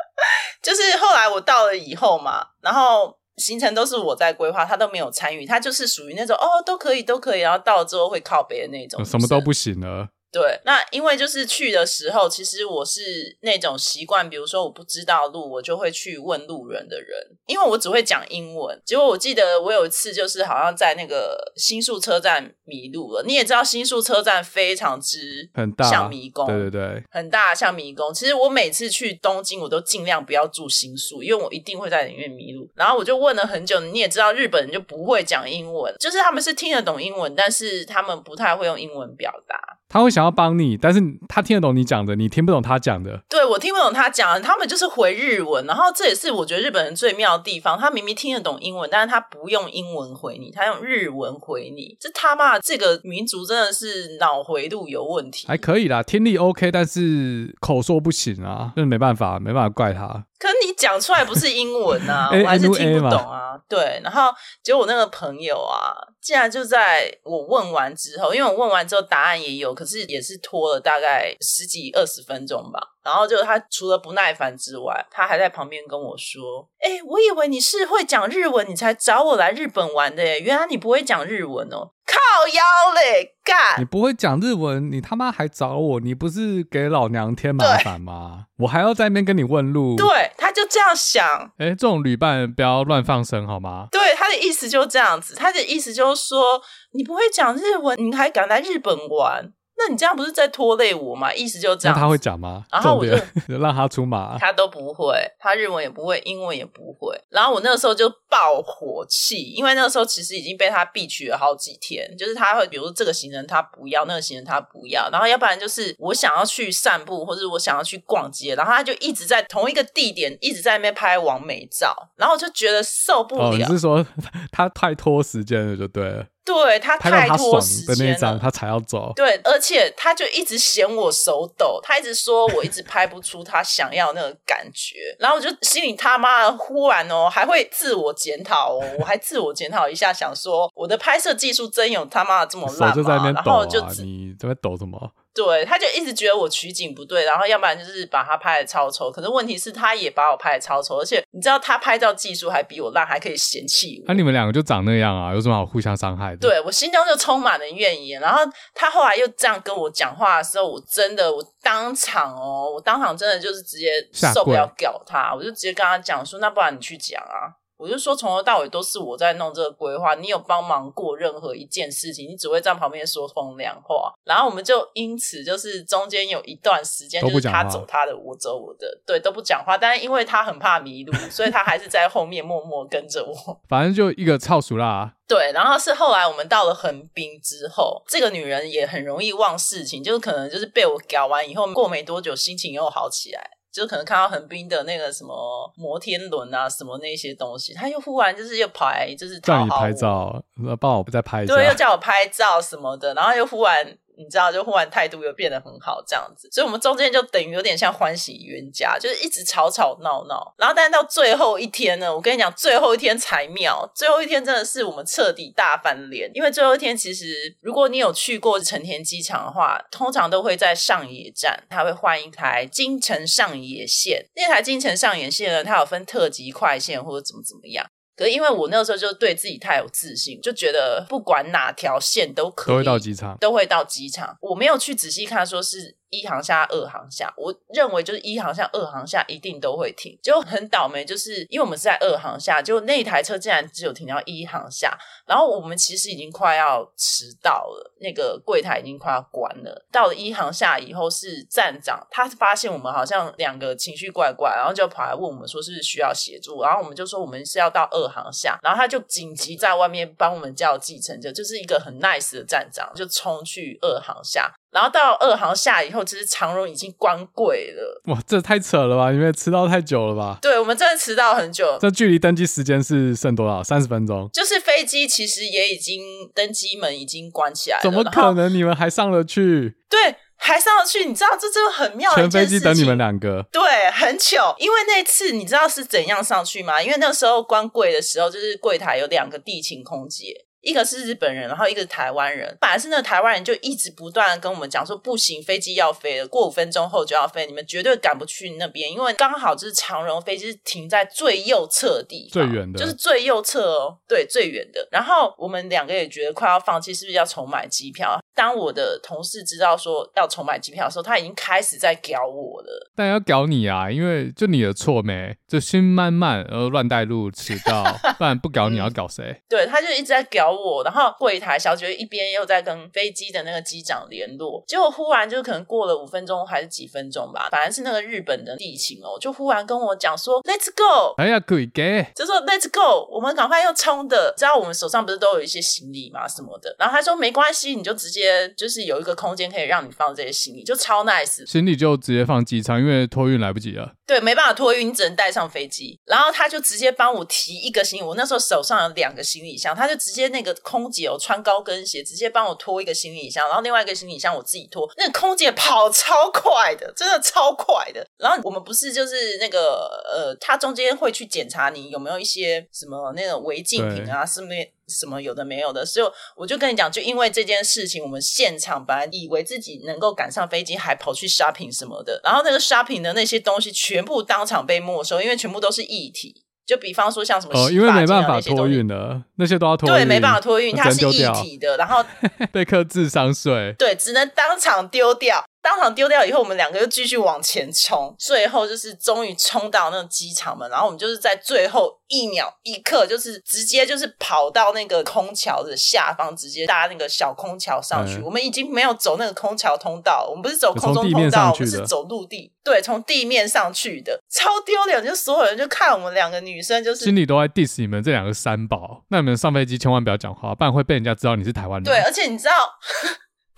(laughs) 就是后来我到了以后嘛，然后。行程都是我在规划，他都没有参与，他就是属于那种哦，都可以，都可以，然后到了之后会靠北的那种，什么都不行了。对，那因为就是去的时候，其实我是那种习惯，比如说我不知道路，我就会去问路人的人，因为我只会讲英文。结果我记得我有一次就是好像在那个新宿车站迷路了。你也知道新宿车站非常之很大，像迷宫，对对对，很大像迷宫。其实我每次去东京，我都尽量不要住新宿，因为我一定会在里面迷路。然后我就问了很久，你也知道日本人就不会讲英文，就是他们是听得懂英文，但是他们不太会用英文表达。他会想要帮你，但是他听得懂你讲的，你听不懂他讲的。对，我听不懂他讲的，他们就是回日文。然后这也是我觉得日本人最妙的地方，他明明听得懂英文，但是他不用英文回你，他用日文回你。这他妈这个民族真的是脑回路有问题。还可以啦，听力 OK，但是口说不行啊，就是没办法，没办法怪他。可是你讲出来不是英文啊，(laughs) 我还是听不懂啊。对，然后结果我那个朋友啊，现在就在我问完之后，因为我问完之后答案也有，可是也是拖了大概十几二十分钟吧。然后就他除了不耐烦之外，他还在旁边跟我说：“哎，我以为你是会讲日文，你才找我来日本玩的耶，原来你不会讲日文哦。”靠腰嘞，干！你不会讲日文，你他妈还找我？你不是给老娘添麻烦吗？我还要在那边跟你问路。对，他就这样想。哎，这种旅伴不要乱放生好吗？对，他的意思就是这样子。他的意思就是说，你不会讲日文，你还敢来日本玩？那你这样不是在拖累我吗？意思就这样。那他会讲吗？然后我 (laughs) 就让他出马，他都不会，他日文也不会，英文也不会。然后我那个时候就爆火气，因为那个时候其实已经被他避取了好几天，就是他会比如说这个行人他不要，那个行人他不要，然后要不然就是我想要去散步，或者我想要去逛街，然后他就一直在同一个地点一直在那边拍完美照，然后我就觉得受不了。哦，你是说 (laughs) 他太拖时间了，就对了。对他太拖时间了，的那张他才要走。对，而且他就一直嫌我手抖，他一直说我一直拍不出他想要那个感觉，然后我就心里他妈的忽然哦，还会自我检讨哦，我还自我检讨一下，想说我的拍摄技术真有他妈的这么烂吗？就在那边抖啊，然后就你在那抖什么？对，他就一直觉得我取景不对，然后要不然就是把他拍的超丑。可是问题是，他也把我拍的超丑，而且你知道他拍照技术还比我烂，还可以嫌弃我。那、啊、你们两个就长那样啊，有什么好互相伤害的？对，我心中就充满了怨言。然后他后来又这样跟我讲话的时候，我真的我当场哦，我当场真的就是直接受不了屌他，我就直接跟他讲说，那不然你去讲啊。我就说，从头到尾都是我在弄这个规划，你有帮忙过任何一件事情，你只会在旁边说风凉话。然后我们就因此就是中间有一段时间，就是他走他的，我走我的，对，都不讲话。但是因为他很怕迷路，所以他还是在后面默默跟着我。(laughs) 反正就一个臭俗啦。对，然后是后来我们到了横滨之后，这个女人也很容易忘事情，就是可能就是被我搞完以后，过没多久心情又好起来。就可能看到横滨的那个什么摩天轮啊，什么那些东西，他又忽然就是又跑来，就是叫你拍照，帮我再拍一下，对，又叫我拍照什么的，然后又忽然。你知道，就忽然态度又变得很好，这样子，所以我们中间就等于有点像欢喜冤家，就是一直吵吵闹闹。然后，但是到最后一天呢，我跟你讲，最后一天才妙，最后一天真的是我们彻底大翻脸。因为最后一天，其实如果你有去过成田机场的话，通常都会在上野站，它会换一台京成上野线。那台京成上野线呢，它有分特急快线或者怎么怎么样。可是因为我那个时候就对自己太有自信，就觉得不管哪条线都可以，都会到机场，都会到机场。我没有去仔细看，说是。一航下、二航下，我认为就是一航下、二航下一定都会停，就很倒霉，就是因为我们是在二航厦，就那一台车竟然只有停到一航下，然后我们其实已经快要迟到了，那个柜台已经快要关了。到了一航下以后，是站长他发现我们好像两个情绪怪怪，然后就跑来问我们说是不是需要协助，然后我们就说我们是要到二航下，然后他就紧急在外面帮我们叫计程车，就是一个很 nice 的站长，就冲去二航下。然后到二航下以后，其实长荣已经关柜了。哇，这太扯了吧！因为迟到太久了吧？对，我们真的迟到很久。这距离登机时间是剩多少？三十分钟。就是飞机其实也已经登机门已经关起来了。怎么可能？你们还上得去？对，还上得去。你知道这真的很妙的一件事情。全飞机等你们两个。对，很糗。因为那次你知道是怎样上去吗？因为那时候关柜的时候，就是柜台有两个地勤空姐。一个是日本人，然后一个是台湾人。本来是那个台湾人就一直不断跟我们讲说，不行，飞机要飞了，过五分钟后就要飞，你们绝对赶不去那边，因为刚好就是长荣飞机停在最右侧地方，最远的，就是最右侧哦，对，最远的。然后我们两个也觉得快要放弃，是不是要重买机票？当我的同事知道说要重买机票的时候，他已经开始在屌我了。但要屌你啊，因为就你的错没，就心慢慢而乱带路迟到，(laughs) 不然不屌你要搞谁？对，他就一直在屌我，然后柜台小姐一边又在跟飞机的那个机长联络，结果忽然就可能过了五分钟还是几分钟吧，反正是那个日本的地勤哦，就忽然跟我讲说 “Let's go”，哎呀，可以给，就说 “Let's go”，我们赶快要冲的，知道我们手上不是都有一些行李嘛什么的，然后他说没关系，你就直接就是有一个空间可以让你放这些行李，就超 nice，行李就直接放机舱，因为托运来不及了。对，没办法托运，你只能带上飞机。然后他就直接帮我提一个行李，我那时候手上有两个行李箱，他就直接那个空姐哦，穿高跟鞋，直接帮我拖一个行李箱，然后另外一个行李箱我自己拖。那个空姐跑超快的，真的超快的。然后我们不是就是那个呃，他中间会去检查你有没有一些什么那种违禁品啊，是没。什么有的没有的，所以我就跟你讲，就因为这件事情，我们现场本来以为自己能够赶上飞机，还跑去 shopping 什么的，然后那个 shopping 的那些东西全部当场被没收，因为全部都是液体。就比方说像什么哦，因为没办法托运的，那些都要托运，对，没办法托运，它是一体的，然后 (laughs) 被课智商税，对，只能当场丢掉。当场丢掉以后，我们两个又继续往前冲，最后就是终于冲到那个机场门，然后我们就是在最后一秒一刻，就是直接就是跑到那个空桥的下方，直接搭那个小空桥上去。嗯、我们已经没有走那个空桥通道，我们不是走空中通道，我们是走陆地，对，从地面上去的，超丢脸！就所有人就看我们两个女生，就是心里都在 diss 你们这两个三宝。那你们上飞机千万不要讲话，不然会被人家知道你是台湾人。对，而且你知道。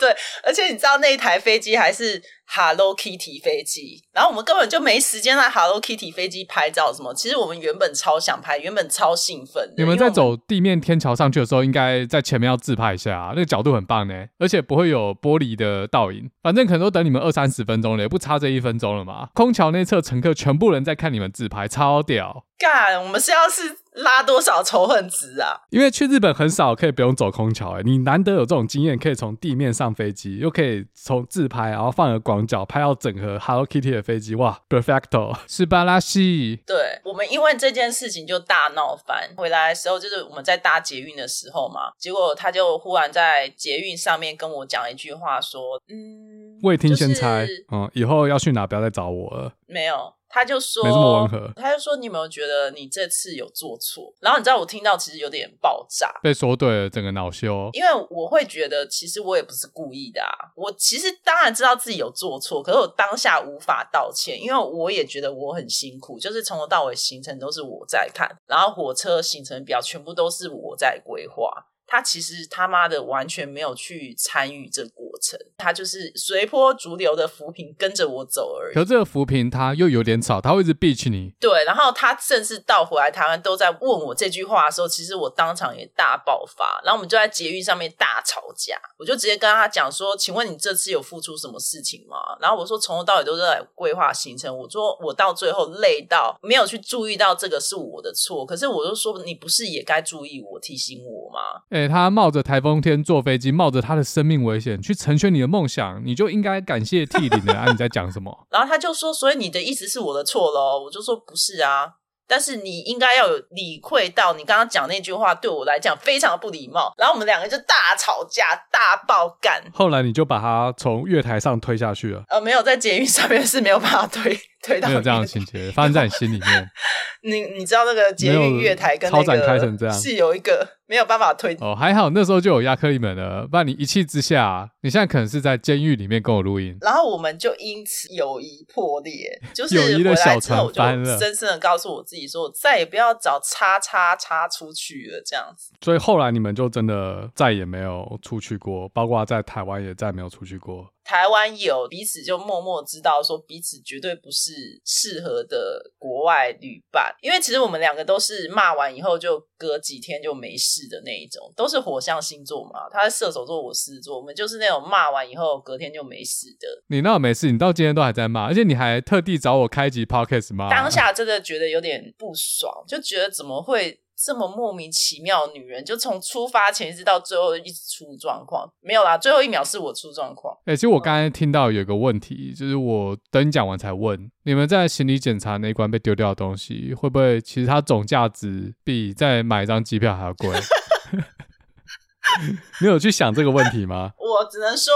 对，而且你知道那一台飞机还是 Hello Kitty 飞机，然后我们根本就没时间在 Hello Kitty 飞机拍照什么。其实我们原本超想拍，原本超兴奋。你们在走地面天桥上去的时候，应该在前面要自拍一下，那个角度很棒呢，而且不会有玻璃的倒影。反正可能都等你们二三十分钟了，也不差这一分钟了嘛。空桥那侧乘客全部人在看你们自拍，超屌。干，我们是要是拉多少仇恨值啊？因为去日本很少可以不用走空桥，哎，你难得有这种经验，可以从地面上飞机，又可以从自拍，然后放个广角拍到整合 Hello Kitty 的飞机，哇，perfecto，是巴拉西。对，我们因为这件事情就大闹翻。回来的时候就是我们在搭捷运的时候嘛，结果他就忽然在捷运上面跟我讲一句话，说：“嗯，未听先猜，就是、嗯，以后要去哪不要再找我了。”没有。他就说，没这么温和。他就说，你有没有觉得你这次有做错？然后你知道我听到其实有点爆炸，被说对了，整个恼羞。因为我会觉得，其实我也不是故意的啊。我其实当然知道自己有做错，可是我当下无法道歉，因为我也觉得我很辛苦，就是从头到尾行程都是我在看，然后火车行程表全部都是我在规划。他其实他妈的完全没有去参与这个过程，他就是随波逐流的浮萍跟着我走而已。可这个浮萍他又有点吵，他会一直 bitch 你。对，然后他甚至到回来台湾都在问我这句话的时候，其实我当场也大爆发，然后我们就在捷运上面大吵架。我就直接跟他讲说：“请问你这次有付出什么事情吗？”然后我说：“从头到尾都是在规划行程。”我说：“我到最后累到没有去注意到这个是我的错。”可是我就说：“你不是也该注意我，提醒我吗？”欸他冒着台风天坐飞机，冒着他的生命危险去成全你的梦想，你就应该感谢涕零的啊！你在讲什么？(laughs) 然后他就说：“所以你的意思是我的错喽？”我就说：“不是啊。”但是你应该要有理会到，你刚刚讲那句话对我来讲非常的不礼貌。然后我们两个就大吵架、大爆干。后来你就把他从月台上推下去了？呃，没有，在捷运上面是没有办法推推到。没有这样的情节发生在你心里面。你你知道那个捷运月台跟那个超展开成这样是有一个。没有办法推哦，还好那时候就有亚克力门了，不然你一气之下，你现在可能是在监狱里面跟我录音。然后我们就因此友谊破裂，就是友谊的小船翻了。深深的告诉我自己说，我再也不要找叉叉叉出去了，这样子。所以后来你们就真的再也没有出去过，包括在台湾也再也没有出去过。台湾有彼此就默默知道说彼此绝对不是适合的国外旅伴，因为其实我们两个都是骂完以后就隔几天就没事的那一种，都是火象星座嘛。他是射手座，我狮子座，我们就是那种骂完以后隔天就没事的。你那没事，你到今天都还在骂，而且你还特地找我开一集 podcast 吗。当下真的觉得有点不爽，就觉得怎么会？这么莫名其妙的女人，就从出发前一直到最后一直出状况，没有啦，最后一秒是我出状况。哎、欸，其实我刚才听到有一个问题，就是我等你讲完才问，你们在行李检查那一关被丢掉的东西，会不会其实它总价值比再买一张机票还要贵？(laughs) (laughs) 你有去想这个问题吗？(laughs) 我只能说，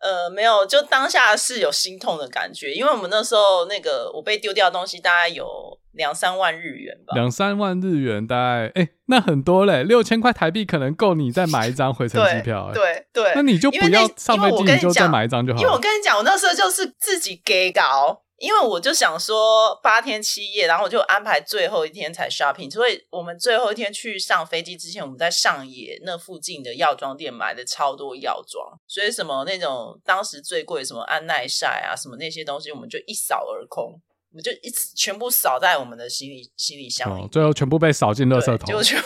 呃，没有，就当下是有心痛的感觉，因为我们那时候那个我被丢掉的东西大概有两三万日元吧，两三万日元大概，哎、欸，那很多嘞，六千块台币可能够你再买一张回程机票、欸，对对对，那你就不要上飞机，你就再买一张就好。因为我跟你讲，我那时候就是自己给搞。因为我就想说八天七夜，然后我就安排最后一天才 shopping，所以我们最后一天去上飞机之前，我们在上野那附近的药妆店买的超多药妆，所以什么那种当时最贵什么安耐晒啊，什么那些东西，我们就一扫而空，我们就一次全部扫在我们的行李行李箱里、哦，最后全部被扫进垃圾桶，就就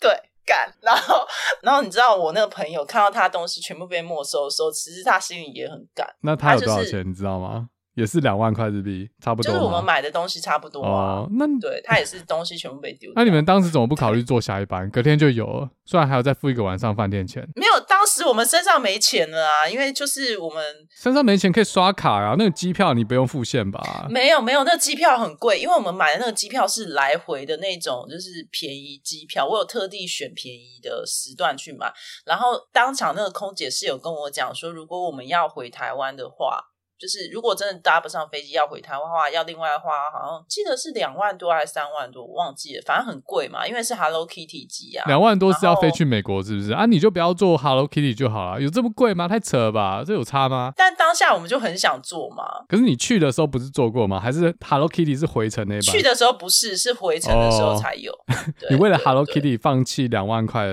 对干，然后然后你知道我那个朋友看到他的东西全部被没收的时候，其实他心里也很干，那他有多少钱、就是、你知道吗？也是两万块日币，差不多。就是我们买的东西差不多啊。哦、那对，它也是东西全部被丢。那你们当时怎么不考虑坐下一班，隔天就有了？虽然还要再付一个晚上饭店钱。没有，当时我们身上没钱了啊，因为就是我们身上没钱可以刷卡啊。那个机票你不用付现吧？(laughs) 没有，没有，那个机票很贵，因为我们买的那个机票是来回的那种，就是便宜机票。我有特地选便宜的时段去买，然后当场那个空姐是有跟我讲说，如果我们要回台湾的话。就是如果真的搭不上飞机要回台湾的话，要另外花，好像记得是两万多还是三万多，我忘记了，反正很贵嘛，因为是 Hello Kitty 机啊。两万多是要飞去美国是不是？啊，你就不要坐 Hello Kitty 就好了，有这么贵吗？太扯了吧，这有差吗？但当下我们就很想坐嘛。可是你去的时候不是坐过吗？还是 Hello Kitty 是回程那班？去的时候不是，是回程的时候才有。(laughs) 哦、你为了 Hello Kitty 放弃两万块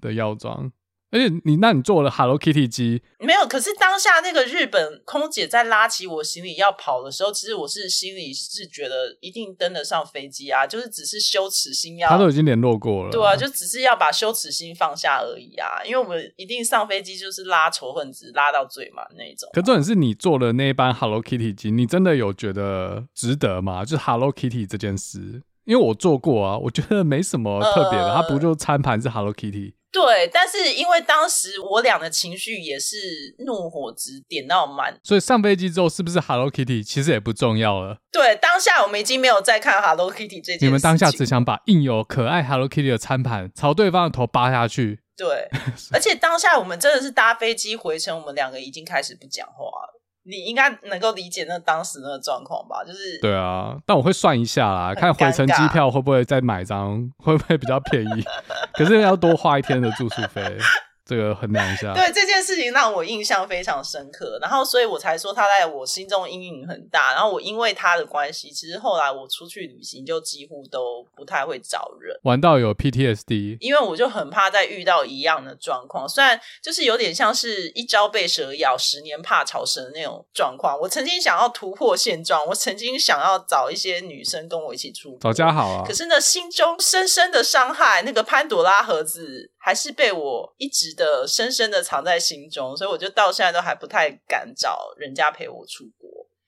的药妆？而且你，那你做了 Hello Kitty 机没有？可是当下那个日本空姐在拉起我行李要跑的时候，其实我是心里是觉得一定登得上飞机啊，就是只是羞耻心要，他都已经联络过了，对啊，就只是要把羞耻心放下而已啊，因为我们一定上飞机就是拉仇恨值拉到最满那种。可重点是你坐了那一班 Hello Kitty 机，你真的有觉得值得吗？就是 Hello Kitty 这件事，因为我做过啊，我觉得没什么特别的，呃、它不就餐盘是 Hello Kitty。对，但是因为当时我俩的情绪也是怒火值点到满，所以上飞机之后是不是 Hello Kitty 其实也不重要了。对，当下我们已经没有再看 Hello Kitty 这件事。你们当下只想把印有可爱 Hello Kitty 的餐盘朝对方的头扒下去。对，而且当下我们真的是搭飞机回程，我们两个已经开始不讲话了。你应该能够理解那当时那个状况吧？就是对啊，但我会算一下啦，看回程机票会不会再买张，会不会比较便宜？(laughs) 可是要多花一天的住宿费。这个衡量一下，对这件事情让我印象非常深刻，然后所以我才说他在我心中阴影很大。然后我因为他的关系，其实后来我出去旅行就几乎都不太会找人，玩到有 PTSD，因为我就很怕再遇到一样的状况。虽然就是有点像是一朝被蛇咬，十年怕草绳那种状况。我曾经想要突破现状，我曾经想要找一些女生跟我一起出找家好啊，可是呢，心中深深的伤害，那个潘朵拉盒子还是被我一直的深深的藏在心中，所以我就到现在都还不太敢找人家陪我出国。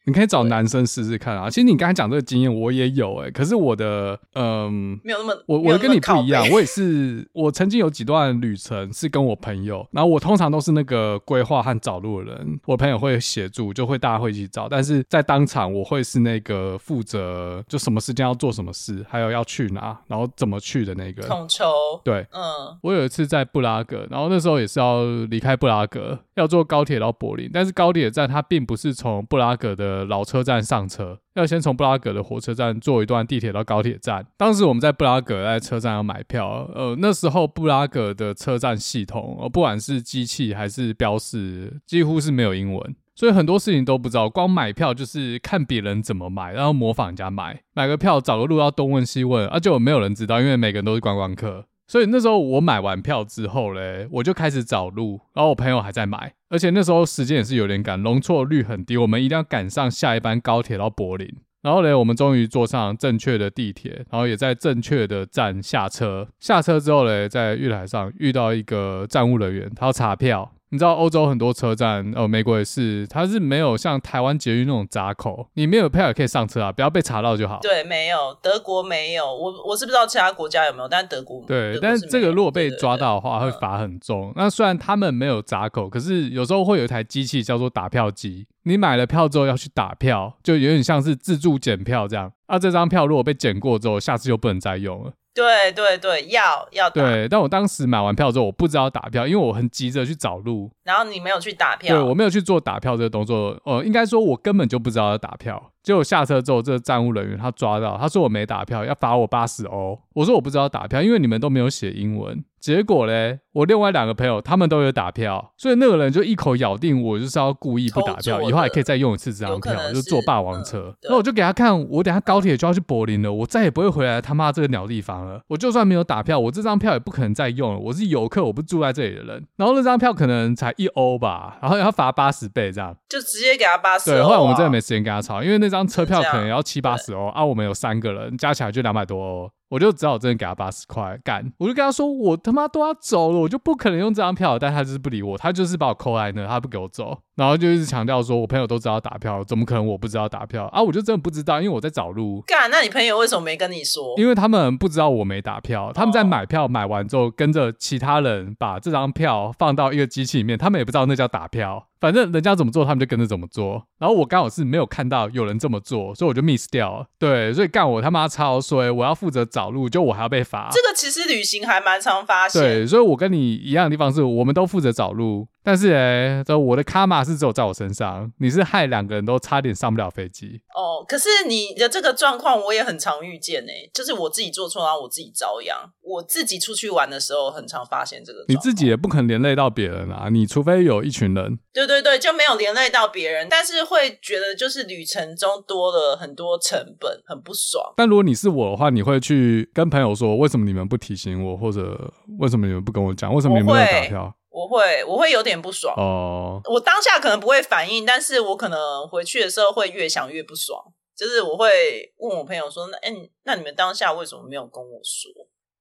你可以找男生试试看啊！其实你刚才讲这个经验，我也有哎、欸。可是我的嗯，没有那么，我我跟你不一样。我也是，我曾经有几段旅程是跟我朋友，然后我通常都是那个规划和找路的人，我朋友会协助，就会大家会一起找。但是在当场，我会是那个负责，就什么时间要做什么事，还有要去哪，然后怎么去的那个统筹。对，嗯，我有一次在布拉格，然后那时候也是要离开布拉格，要坐高铁到柏林，但是高铁站它并不是从布拉格的。老车站上车，要先从布拉格的火车站坐一段地铁到高铁站。当时我们在布拉格在车站要买票，呃，那时候布拉格的车站系统，呃，不管是机器还是标示，几乎是没有英文，所以很多事情都不知道。光买票就是看别人怎么买，然后模仿人家买。买个票找个路要东问西问，啊，就没有人知道，因为每个人都是观光客。所以那时候我买完票之后嘞，我就开始找路，然后我朋友还在买，而且那时候时间也是有点赶，容错率很低，我们一定要赶上下一班高铁到柏林。然后嘞，我们终于坐上正确的地铁，然后也在正确的站下车。下车之后嘞，在月台上遇到一个站务人员，他要查票。你知道欧洲很多车站，哦，美国也是，它是没有像台湾捷运那种闸口，你没有票也可以上车啊，不要被查到就好。对，没有，德国没有，我我是不知道其他国家有没有，但德国对，但是这个如果被抓到的话，会罚很重。那虽然他们没有闸口，可是有时候会有一台机器叫做打票机，你买了票之后要去打票，就有点像是自助检票这样。啊，这张票如果被检过之后，下次就不能再用了。对对对，要要打。对，但我当时买完票之后，我不知道打票，因为我很急着去找路。然后你没有去打票？对，我没有去做打票这个动作。呃，应该说，我根本就不知道要打票。结果下车之后，这个站务人员他抓到，他说我没打票，要罚我八十欧。我说我不知道打票，因为你们都没有写英文。结果嘞，我另外两个朋友他们都有打票，所以那个人就一口咬定我就是要故意不打票，以后还可以再用一次这张票，就坐霸王车。那、嗯、我就给他看，我等下高铁就要去柏林了，我再也不会回来他妈这个鸟地方了。我就算没有打票，我这张票也不可能再用了。我是游客，我不住在这里的人。然后那张票可能才一欧吧，然后要罚八十倍这样，就直接给他八十。对，后来我们真的没时间跟他吵，因为那张车票可能要七八十哦啊，我们有三个人加起来就两百多欧。我就只好真的给他八十块干，我就跟他说，我他妈都要走了，我就不可能用这张票，但他就是不理我，他就是把我扣在那，他不给我走，然后就一直强调说，我朋友都知道打票，怎么可能我不知道打票啊？我就真的不知道，因为我在找路。干，那你朋友为什么没跟你说？因为他们不知道我没打票，他们在买票买完之后，跟着其他人把这张票放到一个机器里面，他们也不知道那叫打票。反正人家怎么做，他们就跟着怎么做。然后我刚好是没有看到有人这么做，所以我就 miss 掉了。对，所以干我他妈超衰，我要负责找路，就我还要被罚。这个其实旅行还蛮常发现。对，所以我跟你一样的地方是，我们都负责找路。但是哎，这我的卡玛是只有在我身上，你是害两个人都差点上不了飞机哦。可是你的这个状况我也很常遇见呢，就是我自己做错，然后我自己遭殃。我自己出去玩的时候，很常发现这个。你自己也不可能连累到别人啊，你除非有一群人。对对对，就没有连累到别人，但是会觉得就是旅程中多了很多成本，很不爽。但如果你是我的话，你会去跟朋友说，为什么你们不提醒我，或者为什么你们不跟我讲，为什么你们没有打票？我会，我会有点不爽哦。我当下可能不会反应，但是我可能回去的时候会越想越不爽。就是我会问我朋友说：“那，哎，那你们当下为什么没有跟我说？”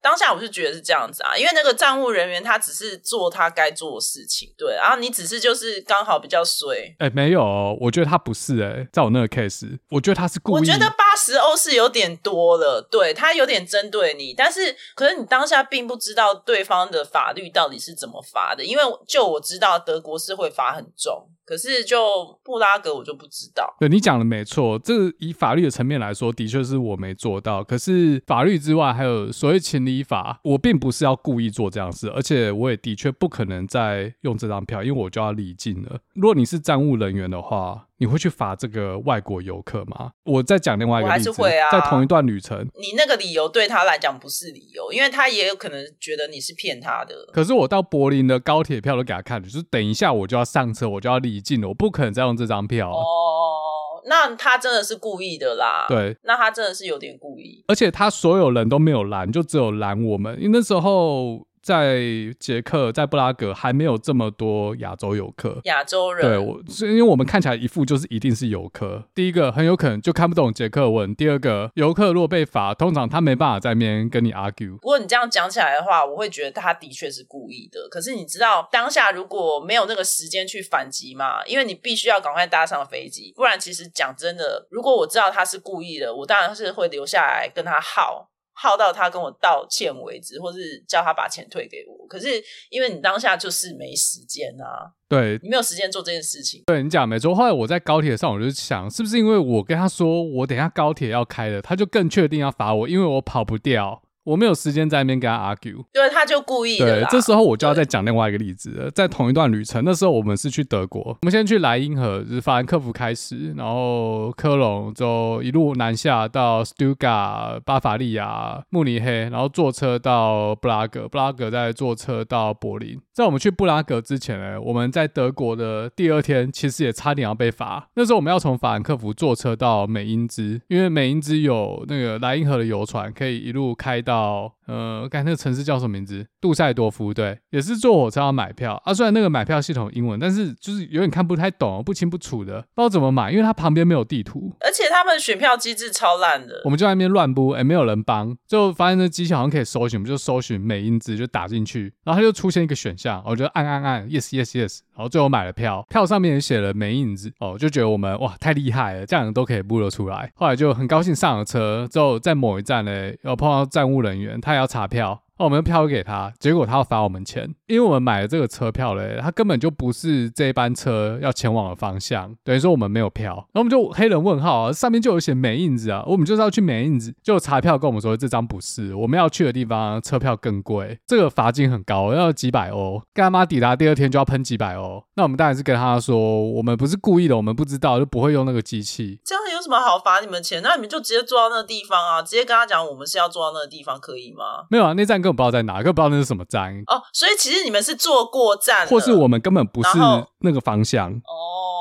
当下我是觉得是这样子啊，因为那个站务人员他只是做他该做的事情，对，然后你只是就是刚好比较衰，哎，没有，我觉得他不是，哎，在我那个 case，我觉得他是故意。我觉得八十欧是有点多了，对，他有点针对你，但是可是你当下并不知道对方的法律到底是怎么罚的，因为就我知道德国是会罚很重。可是就布拉格我就不知道。对，你讲的没错，这以法律的层面来说，的确是我没做到。可是法律之外还有所谓情理法，我并不是要故意做这样事，而且我也的确不可能再用这张票，因为我就要离境了。如果你是站务人员的话。你会去罚这个外国游客吗？我再讲另外一个例子，啊、在同一段旅程，你那个理由对他来讲不是理由，因为他也有可能觉得你是骗他的。可是我到柏林的高铁票都给他看了，就是等一下我就要上车，我就要离境了，我不可能再用这张票了。哦，那他真的是故意的啦。对，那他真的是有点故意，而且他所有人都没有拦，就只有拦我们，因为那时候。在捷克，在布拉格还没有这么多亚洲游客。亚洲人，对，我是因为我们看起来一副就是一定是游客。第一个很有可能就看不懂捷克文。第二个，游客如果被罚，通常他没办法在那边跟你 argue。不过你这样讲起来的话，我会觉得他的确是故意的。可是你知道当下如果没有那个时间去反击嘛？因为你必须要赶快搭上飞机，不然其实讲真的，如果我知道他是故意的，我当然是会留下来跟他耗。耗到他跟我道歉为止，或是叫他把钱退给我。可是因为你当下就是没时间啊，对，你没有时间做这件事情。对，你讲没错。后来我在高铁上，我就想，是不是因为我跟他说我等下高铁要开了，他就更确定要罚我，因为我跑不掉。我没有时间在那边跟他 argue，对，他就故意的。对，这时候我就要再讲另外一个例子了，在同一段旅程，那时候我们是去德国，我们先去莱茵河，就是法兰克福开始，然后科隆就一路南下到 Stuttgart、巴伐利亚、慕尼黑，然后坐车到布拉格，布拉格再坐车到柏林。在我们去布拉格之前呢，我们在德国的第二天，其实也差点要被罚。那时候我们要从法兰克福坐车到美因兹，因为美因兹有那个莱茵河的游船，可以一路开到。叫呃，刚才那个城市叫什么名字？杜塞多夫，对，也是坐火车要买票啊。虽然那个买票系统英文，但是就是有点看不太懂，不清不楚的，不知道怎么买，因为它旁边没有地图，而且他们选票机制超烂的。我们就在那边乱播，哎，没有人帮，就发现那机器好像可以搜寻，我们就搜寻美因兹，就打进去，然后它就出现一个选项，我就按按按，yes yes yes，然后最后买了票，票上面也写了美因兹，哦，就觉得我们哇太厉害了，这样都可以播得出来。后来就很高兴上了车，之后在某一站呢，要碰到站务人员，他也。要查票。哦，我们票给他，结果他要罚我们钱，因为我们买了这个车票嘞，他根本就不是这班车要前往的方向，等于说我们没有票，然后我们就黑人问号啊，上面就有写美印子啊，我们就是要去美印子，就查票跟我们说这张不是，我们要去的地方车票更贵，这个罚金很高，要几百欧，干妈抵达第二天就要喷几百欧，那我们当然是跟他说，我们不是故意的，我们不知道就不会用那个机器，这样有什么好罚你们钱？那你们就直接坐到那个地方啊，直接跟他讲我们是要坐到那个地方可以吗？没有啊，那站。根本不知道在哪，根本不知道那是什么站哦，所以其实你们是坐过站，或是我们根本不是那个方向。哦。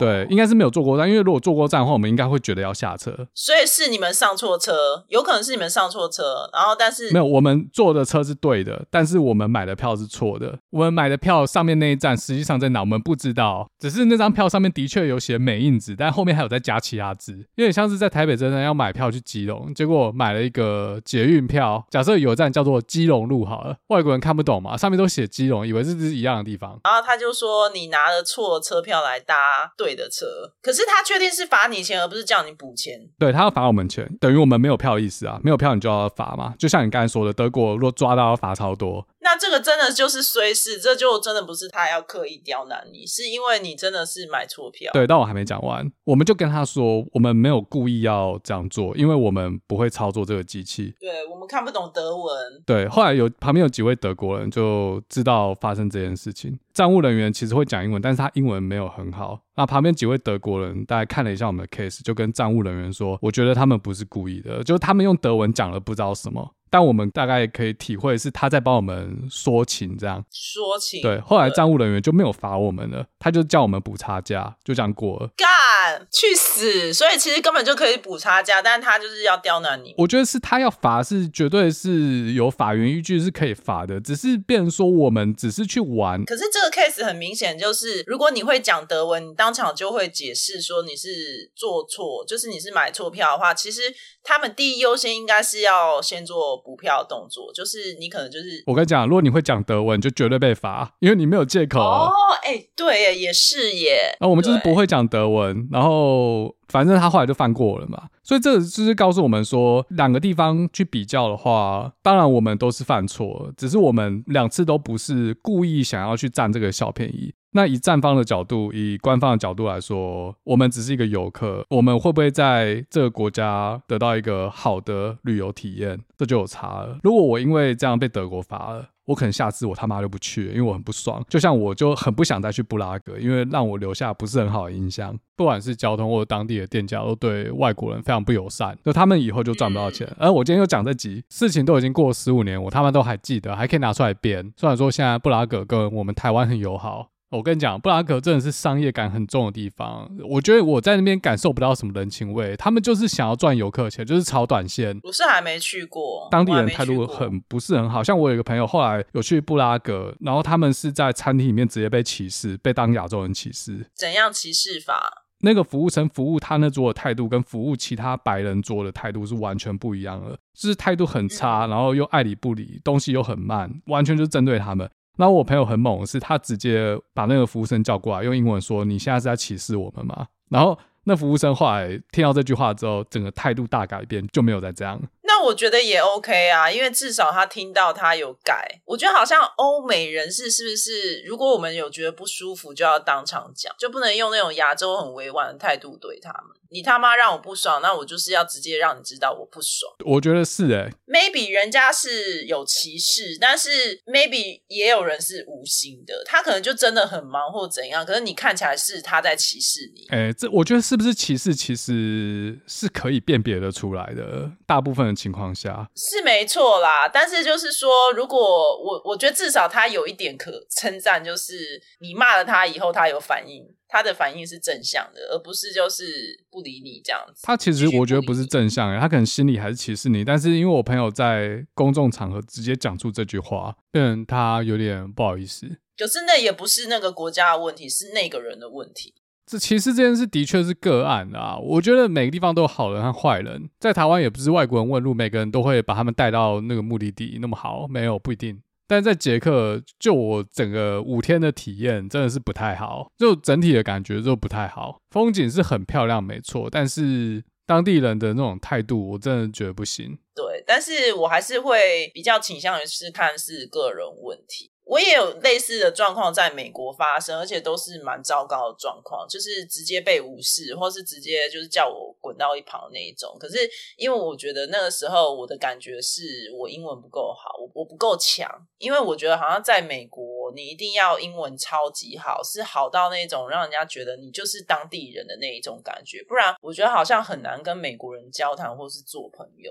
对，应该是没有坐过站，因为如果坐过站的话，我们应该会觉得要下车。所以是你们上错车，有可能是你们上错车，然后但是没有，我们坐的车是对的，但是我们买的票是错的。我们买的票上面那一站实际上在哪，我们不知道，只是那张票上面的确有写美印子，但后面还有再加其他字，有点像是在台北车站要买票去基隆，结果买了一个捷运票，假设有一站叫做基隆路好了，外国人看不懂嘛，上面都写基隆，以为这是一样的地方，然后他就说你拿了错车票来搭对的车，可是他确定是罚你钱，而不是叫你补钱。对，他要罚我们钱，等于我们没有票意思啊，没有票你就要罚嘛。就像你刚才说的，德国若抓到要罚超多。那这个真的就是衰事，这就真的不是他要刻意刁难你，是因为你真的是买错票。对，但我还没讲完，我们就跟他说，我们没有故意要这样做，因为我们不会操作这个机器。对，我们看不懂德文。对，后来有旁边有几位德国人就知道发生这件事情。站务人员其实会讲英文，但是他英文没有很好。那旁边几位德国人大概看了一下我们的 case，就跟站务人员说，我觉得他们不是故意的，就是他们用德文讲了不知道什么。但我们大概可以体会是他在帮我们说情，这样说情。对，后来站务人员就没有罚我们了，他就叫我们补差价，就这样过了。干，去死！所以其实根本就可以补差价，但是他就是要刁难你。我觉得是他要罚，是绝对是有法源依据是可以罚的，只是变成说我们只是去玩。可是这个 case 很明显就是，如果你会讲德文，你当场就会解释说你是做错，就是你是买错票的话，其实他们第一优先应该是要先做。补票动作就是你可能就是我跟你讲，如果你会讲德文，就绝对被罚，因为你没有借口。哦，哎、欸，对耶，也是耶。那我们就是不会讲德文，然后反正他后来就犯过了嘛。所以这就是告诉我们说，两个地方去比较的话，当然我们都是犯错，只是我们两次都不是故意想要去占这个小便宜。那以站方的角度，以官方的角度来说，我们只是一个游客，我们会不会在这个国家得到一个好的旅游体验？这就有差了。如果我因为这样被德国罚了，我可能下次我他妈就不去了，因为我很不爽。就像我就很不想再去布拉格，因为让我留下不是很好的印象。不管是交通或者当地的店家，都对外国人非常不友善，就他们以后就赚不到钱。而我今天又讲这集事情，都已经过了十五年，我他妈都还记得，还可以拿出来编。虽然说现在布拉格跟我们台湾很友好。我跟你讲，布拉格真的是商业感很重的地方。我觉得我在那边感受不到什么人情味，他们就是想要赚游客钱，就是炒短线。我是还没去过，当地人态度很不是很好。像我有一个朋友后来有去布拉格，然后他们是在餐厅里面直接被歧视，被当亚洲人歧视。怎样歧视法？那个服务生服务他那桌的态度，跟服务其他白人桌的态度是完全不一样的，就是态度很差，然后又爱理不理，东西又很慢，完全就是针对他们。那我朋友很猛，是他直接把那个服务生叫过来，用英文说：“你现在是在歧视我们吗？”然后那服务生后来听到这句话之后，整个态度大改变，就没有再这样。那我觉得也 OK 啊，因为至少他听到他有改。我觉得好像欧美人士是不是，如果我们有觉得不舒服，就要当场讲，就不能用那种亚洲很委婉的态度对他们。你他妈让我不爽，那我就是要直接让你知道我不爽。我觉得是诶、欸、maybe 人家是有歧视，但是 maybe 也有人是无心的，他可能就真的很忙或怎样，可是你看起来是他在歧视你。诶、欸、这我觉得是不是歧视，其实是可以辨别的出来的，大部分的情况下是没错啦。但是就是说，如果我我觉得至少他有一点可称赞，就是你骂了他以后，他有反应。他的反应是正向的，而不是就是不理你这样子。他其实我觉得不是正向，他可能心里还是歧视你。但是因为我朋友在公众场合直接讲出这句话，变成他有点不好意思。就是那也不是那个国家的问题，是那个人的问题。这其实这件事的确是个案啊。我觉得每个地方都有好人和坏人，在台湾也不是外国人问路，每个人都会把他们带到那个目的地那么好，没有不一定。但在捷克，就我整个五天的体验真的是不太好，就整体的感觉就不太好。风景是很漂亮，没错，但是当地人的那种态度，我真的觉得不行。对，但是我还是会比较倾向于是看是个人问题。我也有类似的状况在美国发生，而且都是蛮糟糕的状况，就是直接被无视，或是直接就是叫我滚到一旁那一种。可是因为我觉得那个时候我的感觉是我英文不够好，我我不够强，因为我觉得好像在美国你一定要英文超级好，是好到那种让人家觉得你就是当地人的那一种感觉，不然我觉得好像很难跟美国人交谈或是做朋友。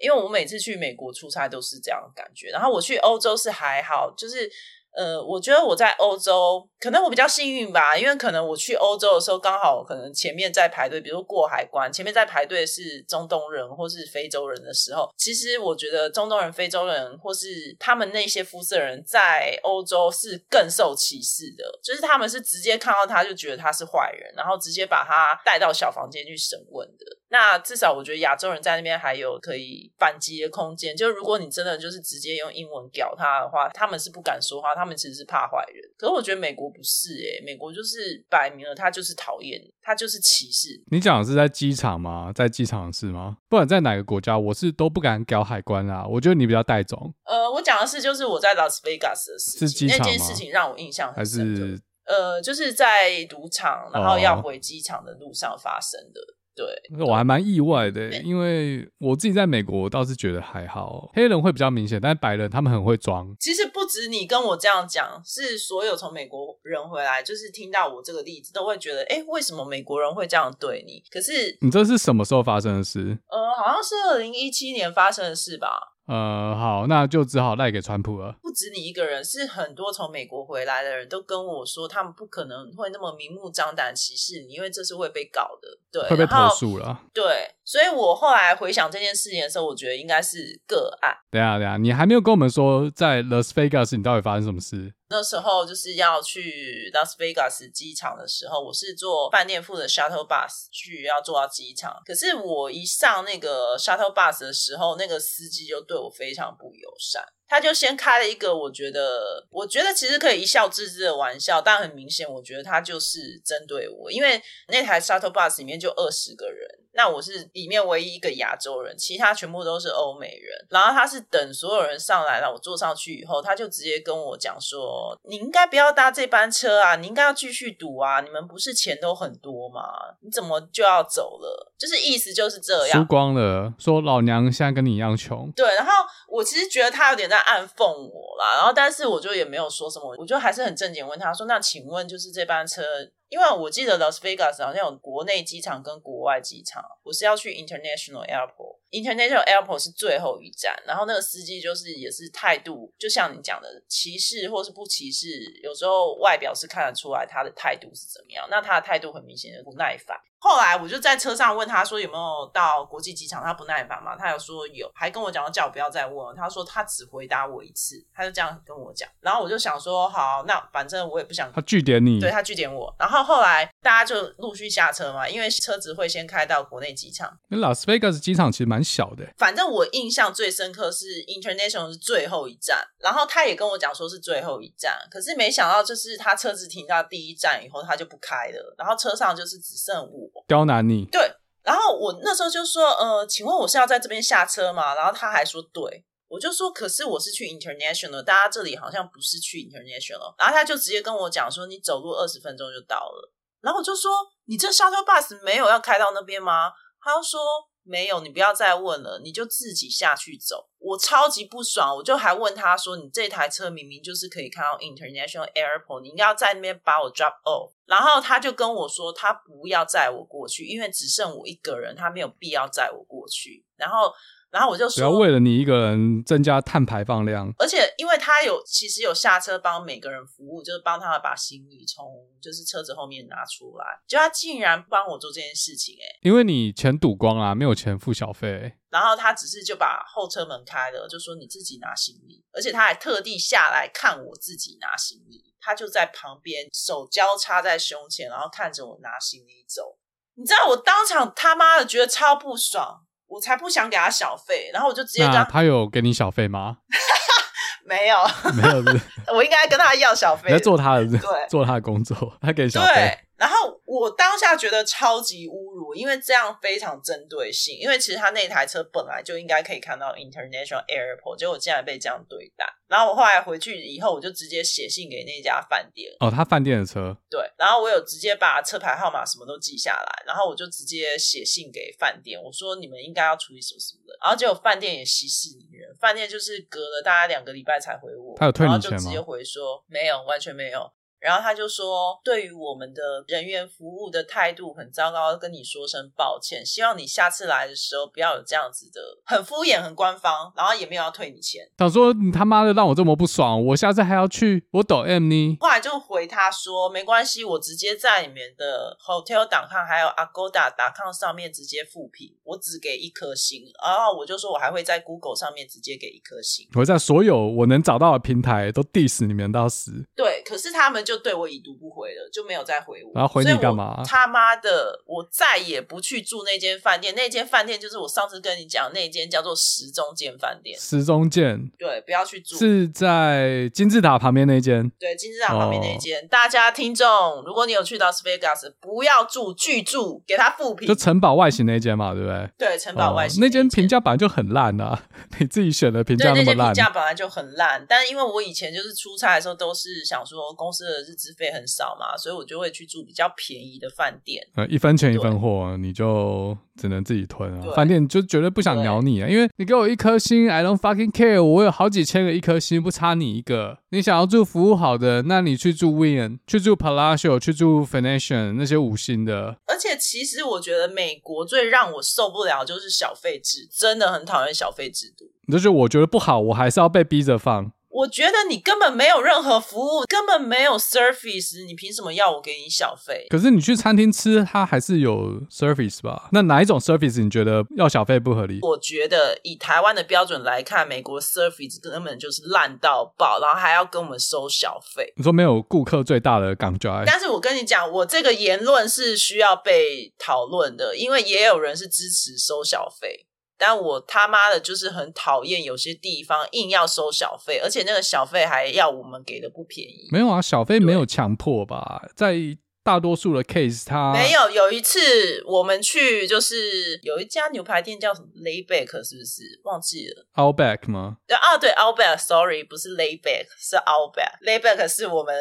因为我每次去美国出差都是这样感觉，然后我去欧洲是还好，就是呃，我觉得我在欧洲，可能我比较幸运吧，因为可能我去欧洲的时候，刚好可能前面在排队，比如过海关，前面在排队是中东人或是非洲人的时候，其实我觉得中东人、非洲人或是他们那些肤色人在欧洲是更受歧视的，就是他们是直接看到他就觉得他是坏人，然后直接把他带到小房间去审问的。那至少我觉得亚洲人在那边还有可以反击的空间，就如果你真的就是直接用英文屌他的话，他们是不敢说话，他们其实是怕坏人。可是我觉得美国不是诶、欸，美国就是摆明了他就是讨厌，他就是歧视。你讲的是在机场吗？在机场是吗？不管在哪个国家，我是都不敢搞海关啊。我觉得你比较带种。呃，我讲的是就是我在拉斯维加斯的事情，是机场吗？那件事情让我印象很深刻。还是呃，就是在赌场，然后要回机场的路上发生的。哦对，我还蛮意外的，因为我自己在美国，我倒是觉得还好，黑人会比较明显，但是白人他们很会装。其实不止你跟我这样讲，是所有从美国人回来，就是听到我这个例子，都会觉得，哎，为什么美国人会这样对你？可是你这是什么时候发生的事？呃，好像是二零一七年发生的事吧。呃，好，那就只好赖给川普了。不止你一个人，是很多从美国回来的人都跟我说，他们不可能会那么明目张胆歧视你，因为这是会被搞的，对，会被投诉了。对，所以我后来回想这件事情的时候，我觉得应该是个案。等下，等下，你还没有跟我们说在 Las Vegas 你到底发生什么事？那时候就是要去拉斯维加斯机场的时候，我是坐饭店附的 shuttle bus 去，要坐到机场。可是我一上那个 shuttle bus 的时候，那个司机就对我非常不友善。他就先开了一个，我觉得，我觉得其实可以一笑置之的玩笑，但很明显，我觉得他就是针对我，因为那台 shuttle bus 里面就二十个人。那我是里面唯一一个亚洲人，其他全部都是欧美人。然后他是等所有人上来了，我坐上去以后，他就直接跟我讲说：“你应该不要搭这班车啊，你应该要继续赌啊，你们不是钱都很多吗？你怎么就要走了？”就是意思就是这样，输光了，说老娘现在跟你一样穷。对，然后我其实觉得他有点在暗讽我啦，然后但是我就也没有说什么，我就还是很正经问他说：“那请问就是这班车？”因为我记得 Las Vegas 好像有国内机场跟国外机场，我是要去 International Airport，International Airport 是最后一站。然后那个司机就是也是态度，就像你讲的歧视或是不歧视，有时候外表是看得出来他的态度是怎么样。那他的态度很明显的不耐烦。后来我就在车上问他说有没有到国际机场，他不耐烦嘛，他有说有，还跟我讲叫我不要再问了。他说他只回答我一次，他就这样跟我讲。然后我就想说好，那反正我也不想他据点你，对他据点我。然后后来大家就陆续下车嘛，因为车子会先开到国内机场。那拉斯维加斯机场其实蛮小的。反正我印象最深刻是 International 是最后一站，然后他也跟我讲说是最后一站，可是没想到就是他车子停到第一站以后他就不开了，然后车上就是只剩我。刁难你。对，然后我那时候就说，呃，请问我是要在这边下车吗？然后他还说对，我就说，可是我是去 international，大家这里好像不是去 international。然后他就直接跟我讲说，你走路二十分钟就到了。然后我就说，你这 shuttle bus 没有要开到那边吗？他就说。没有，你不要再问了，你就自己下去走。我超级不爽，我就还问他说：“你这台车明明就是可以看到 International Airport，你应该要在那边把我 drop off。”然后他就跟我说：“他不要载我过去，因为只剩我一个人，他没有必要载我过去。”然后。然后我就说，不要为了你一个人增加碳排放量，而且因为他有其实有下车帮每个人服务，就是帮他们把行李从就是车子后面拿出来，就他竟然帮我做这件事情，哎，因为你钱赌光啊，没有钱付小费，然后他只是就把后车门开了，就说你自己拿行李，而且他还特地下来看我自己拿行李，他就在旁边手交叉在胸前，然后看着我拿行李走，你知道我当场他妈的觉得超不爽。我才不想给他小费，然后我就直接讲，他有给你小费吗？(laughs) 没有，没有是，(laughs) 我应该跟他要小费，你在做他的，对，做他的工作，他给小费。对，然后我当下觉得超级侮辱，因为这样非常针对性，因为其实他那台车本来就应该可以看到 International Airport，结果竟然被这样对待。然后我后来回去以后，我就直接写信给那家饭店。哦，他饭店的车。对，然后我有直接把车牌号码什么都记下来，然后我就直接写信给饭店，我说你们应该要处理什么什么的。然后结果饭店也息事宁人，饭店就是隔了大概两个礼拜才回我。他有退你钱吗？然后就直接回说没有，完全没有。然后他就说，对于我们的人员服务的态度很糟糕，跟你说声抱歉，希望你下次来的时候不要有这样子的很敷衍、很官方，然后也没有要退你钱。想说你他妈的让我这么不爽，我下次还要去，我抖 M 呢。后来就回他说没关系，我直接在里面的 Hotel.com 还有 Agoda.com 上面直接复评，我只给一颗星。然后我就说我还会在 Google 上面直接给一颗星，我在所有我能找到的平台都 diss 你们到死。对，可是他们就对我已读不回了，就没有再回我。然后回你干嘛？他妈的，我再也不去住那间饭店。那间饭店就是我上次跟你讲那间叫做时钟间饭店。时钟间，对，不要去住。是在金字塔旁边那间。对，金字塔旁边那间。哦、大家听众，如果你有去到 s v e g a s 不要住，拒住，给他复评。就城堡外形那间嘛，对不对？对，城堡外形、哦、那间评价本来就很烂啊，(laughs) 你自己选的评价那么烂。对，那间评价本来就很烂，但是因为我以前就是出差的时候都是想说公司的日资费很少嘛，所以我就会去住比较便宜的饭店。呃，一分钱一分货，你就只能自己吞啊。饭店就绝对不想鸟你啊，因为你给我一颗星，I don't fucking care，我有好几千个一颗星，不差你一个。你想要住服务好的，那你去住 Win，去住 Palacio，去住 Venetian 那些五星的。而且其实我觉得美国最让我受不了就是小费制，真的很讨厌小费制度。就是我觉得不好，我还是要被逼着放。我觉得你根本没有任何服务，根本没有 service，你凭什么要我给你小费？可是你去餐厅吃，它还是有 service 吧？那哪一种 service 你觉得要小费不合理？我觉得以台湾的标准来看，美国 service 根本就是烂到爆，然后还要跟我们收小费。你说没有顾客最大的港拽？但是我跟你讲，我这个言论是需要被讨论的，因为也有人是支持收小费。但我他妈的就是很讨厌有些地方硬要收小费，而且那个小费还要我们给的不便宜。没有啊，小费没有强迫吧，在。大多数的 case，他没有。有一次我们去，就是有一家牛排店叫什么 Layback，是不是忘记了？Outback 吗？对啊，对 Outback，Sorry，不是 Layback，是 Outback。Layback 是我们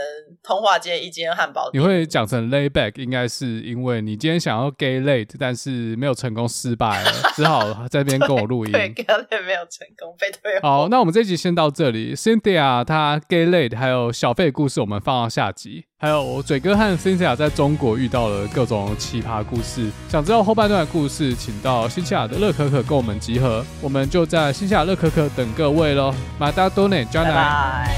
通化街一间汉堡店。你会讲成 Layback，应该是因为你今天想要 gay late，但是没有成功，失败了，(laughs) 只好在这边跟我录音。对，gay late 没有成功，被退。好，那我们这集先到这里。Cynthia 她 gay late 还有小费故事，我们放到下集。还有我嘴哥和 Cynthia 在中国遇到了各种奇葩故事，想知道后半段的故事，请到新西亚的乐可可跟我们集合，我们就在新西亚乐可可等各位喽，马达多内，加奈。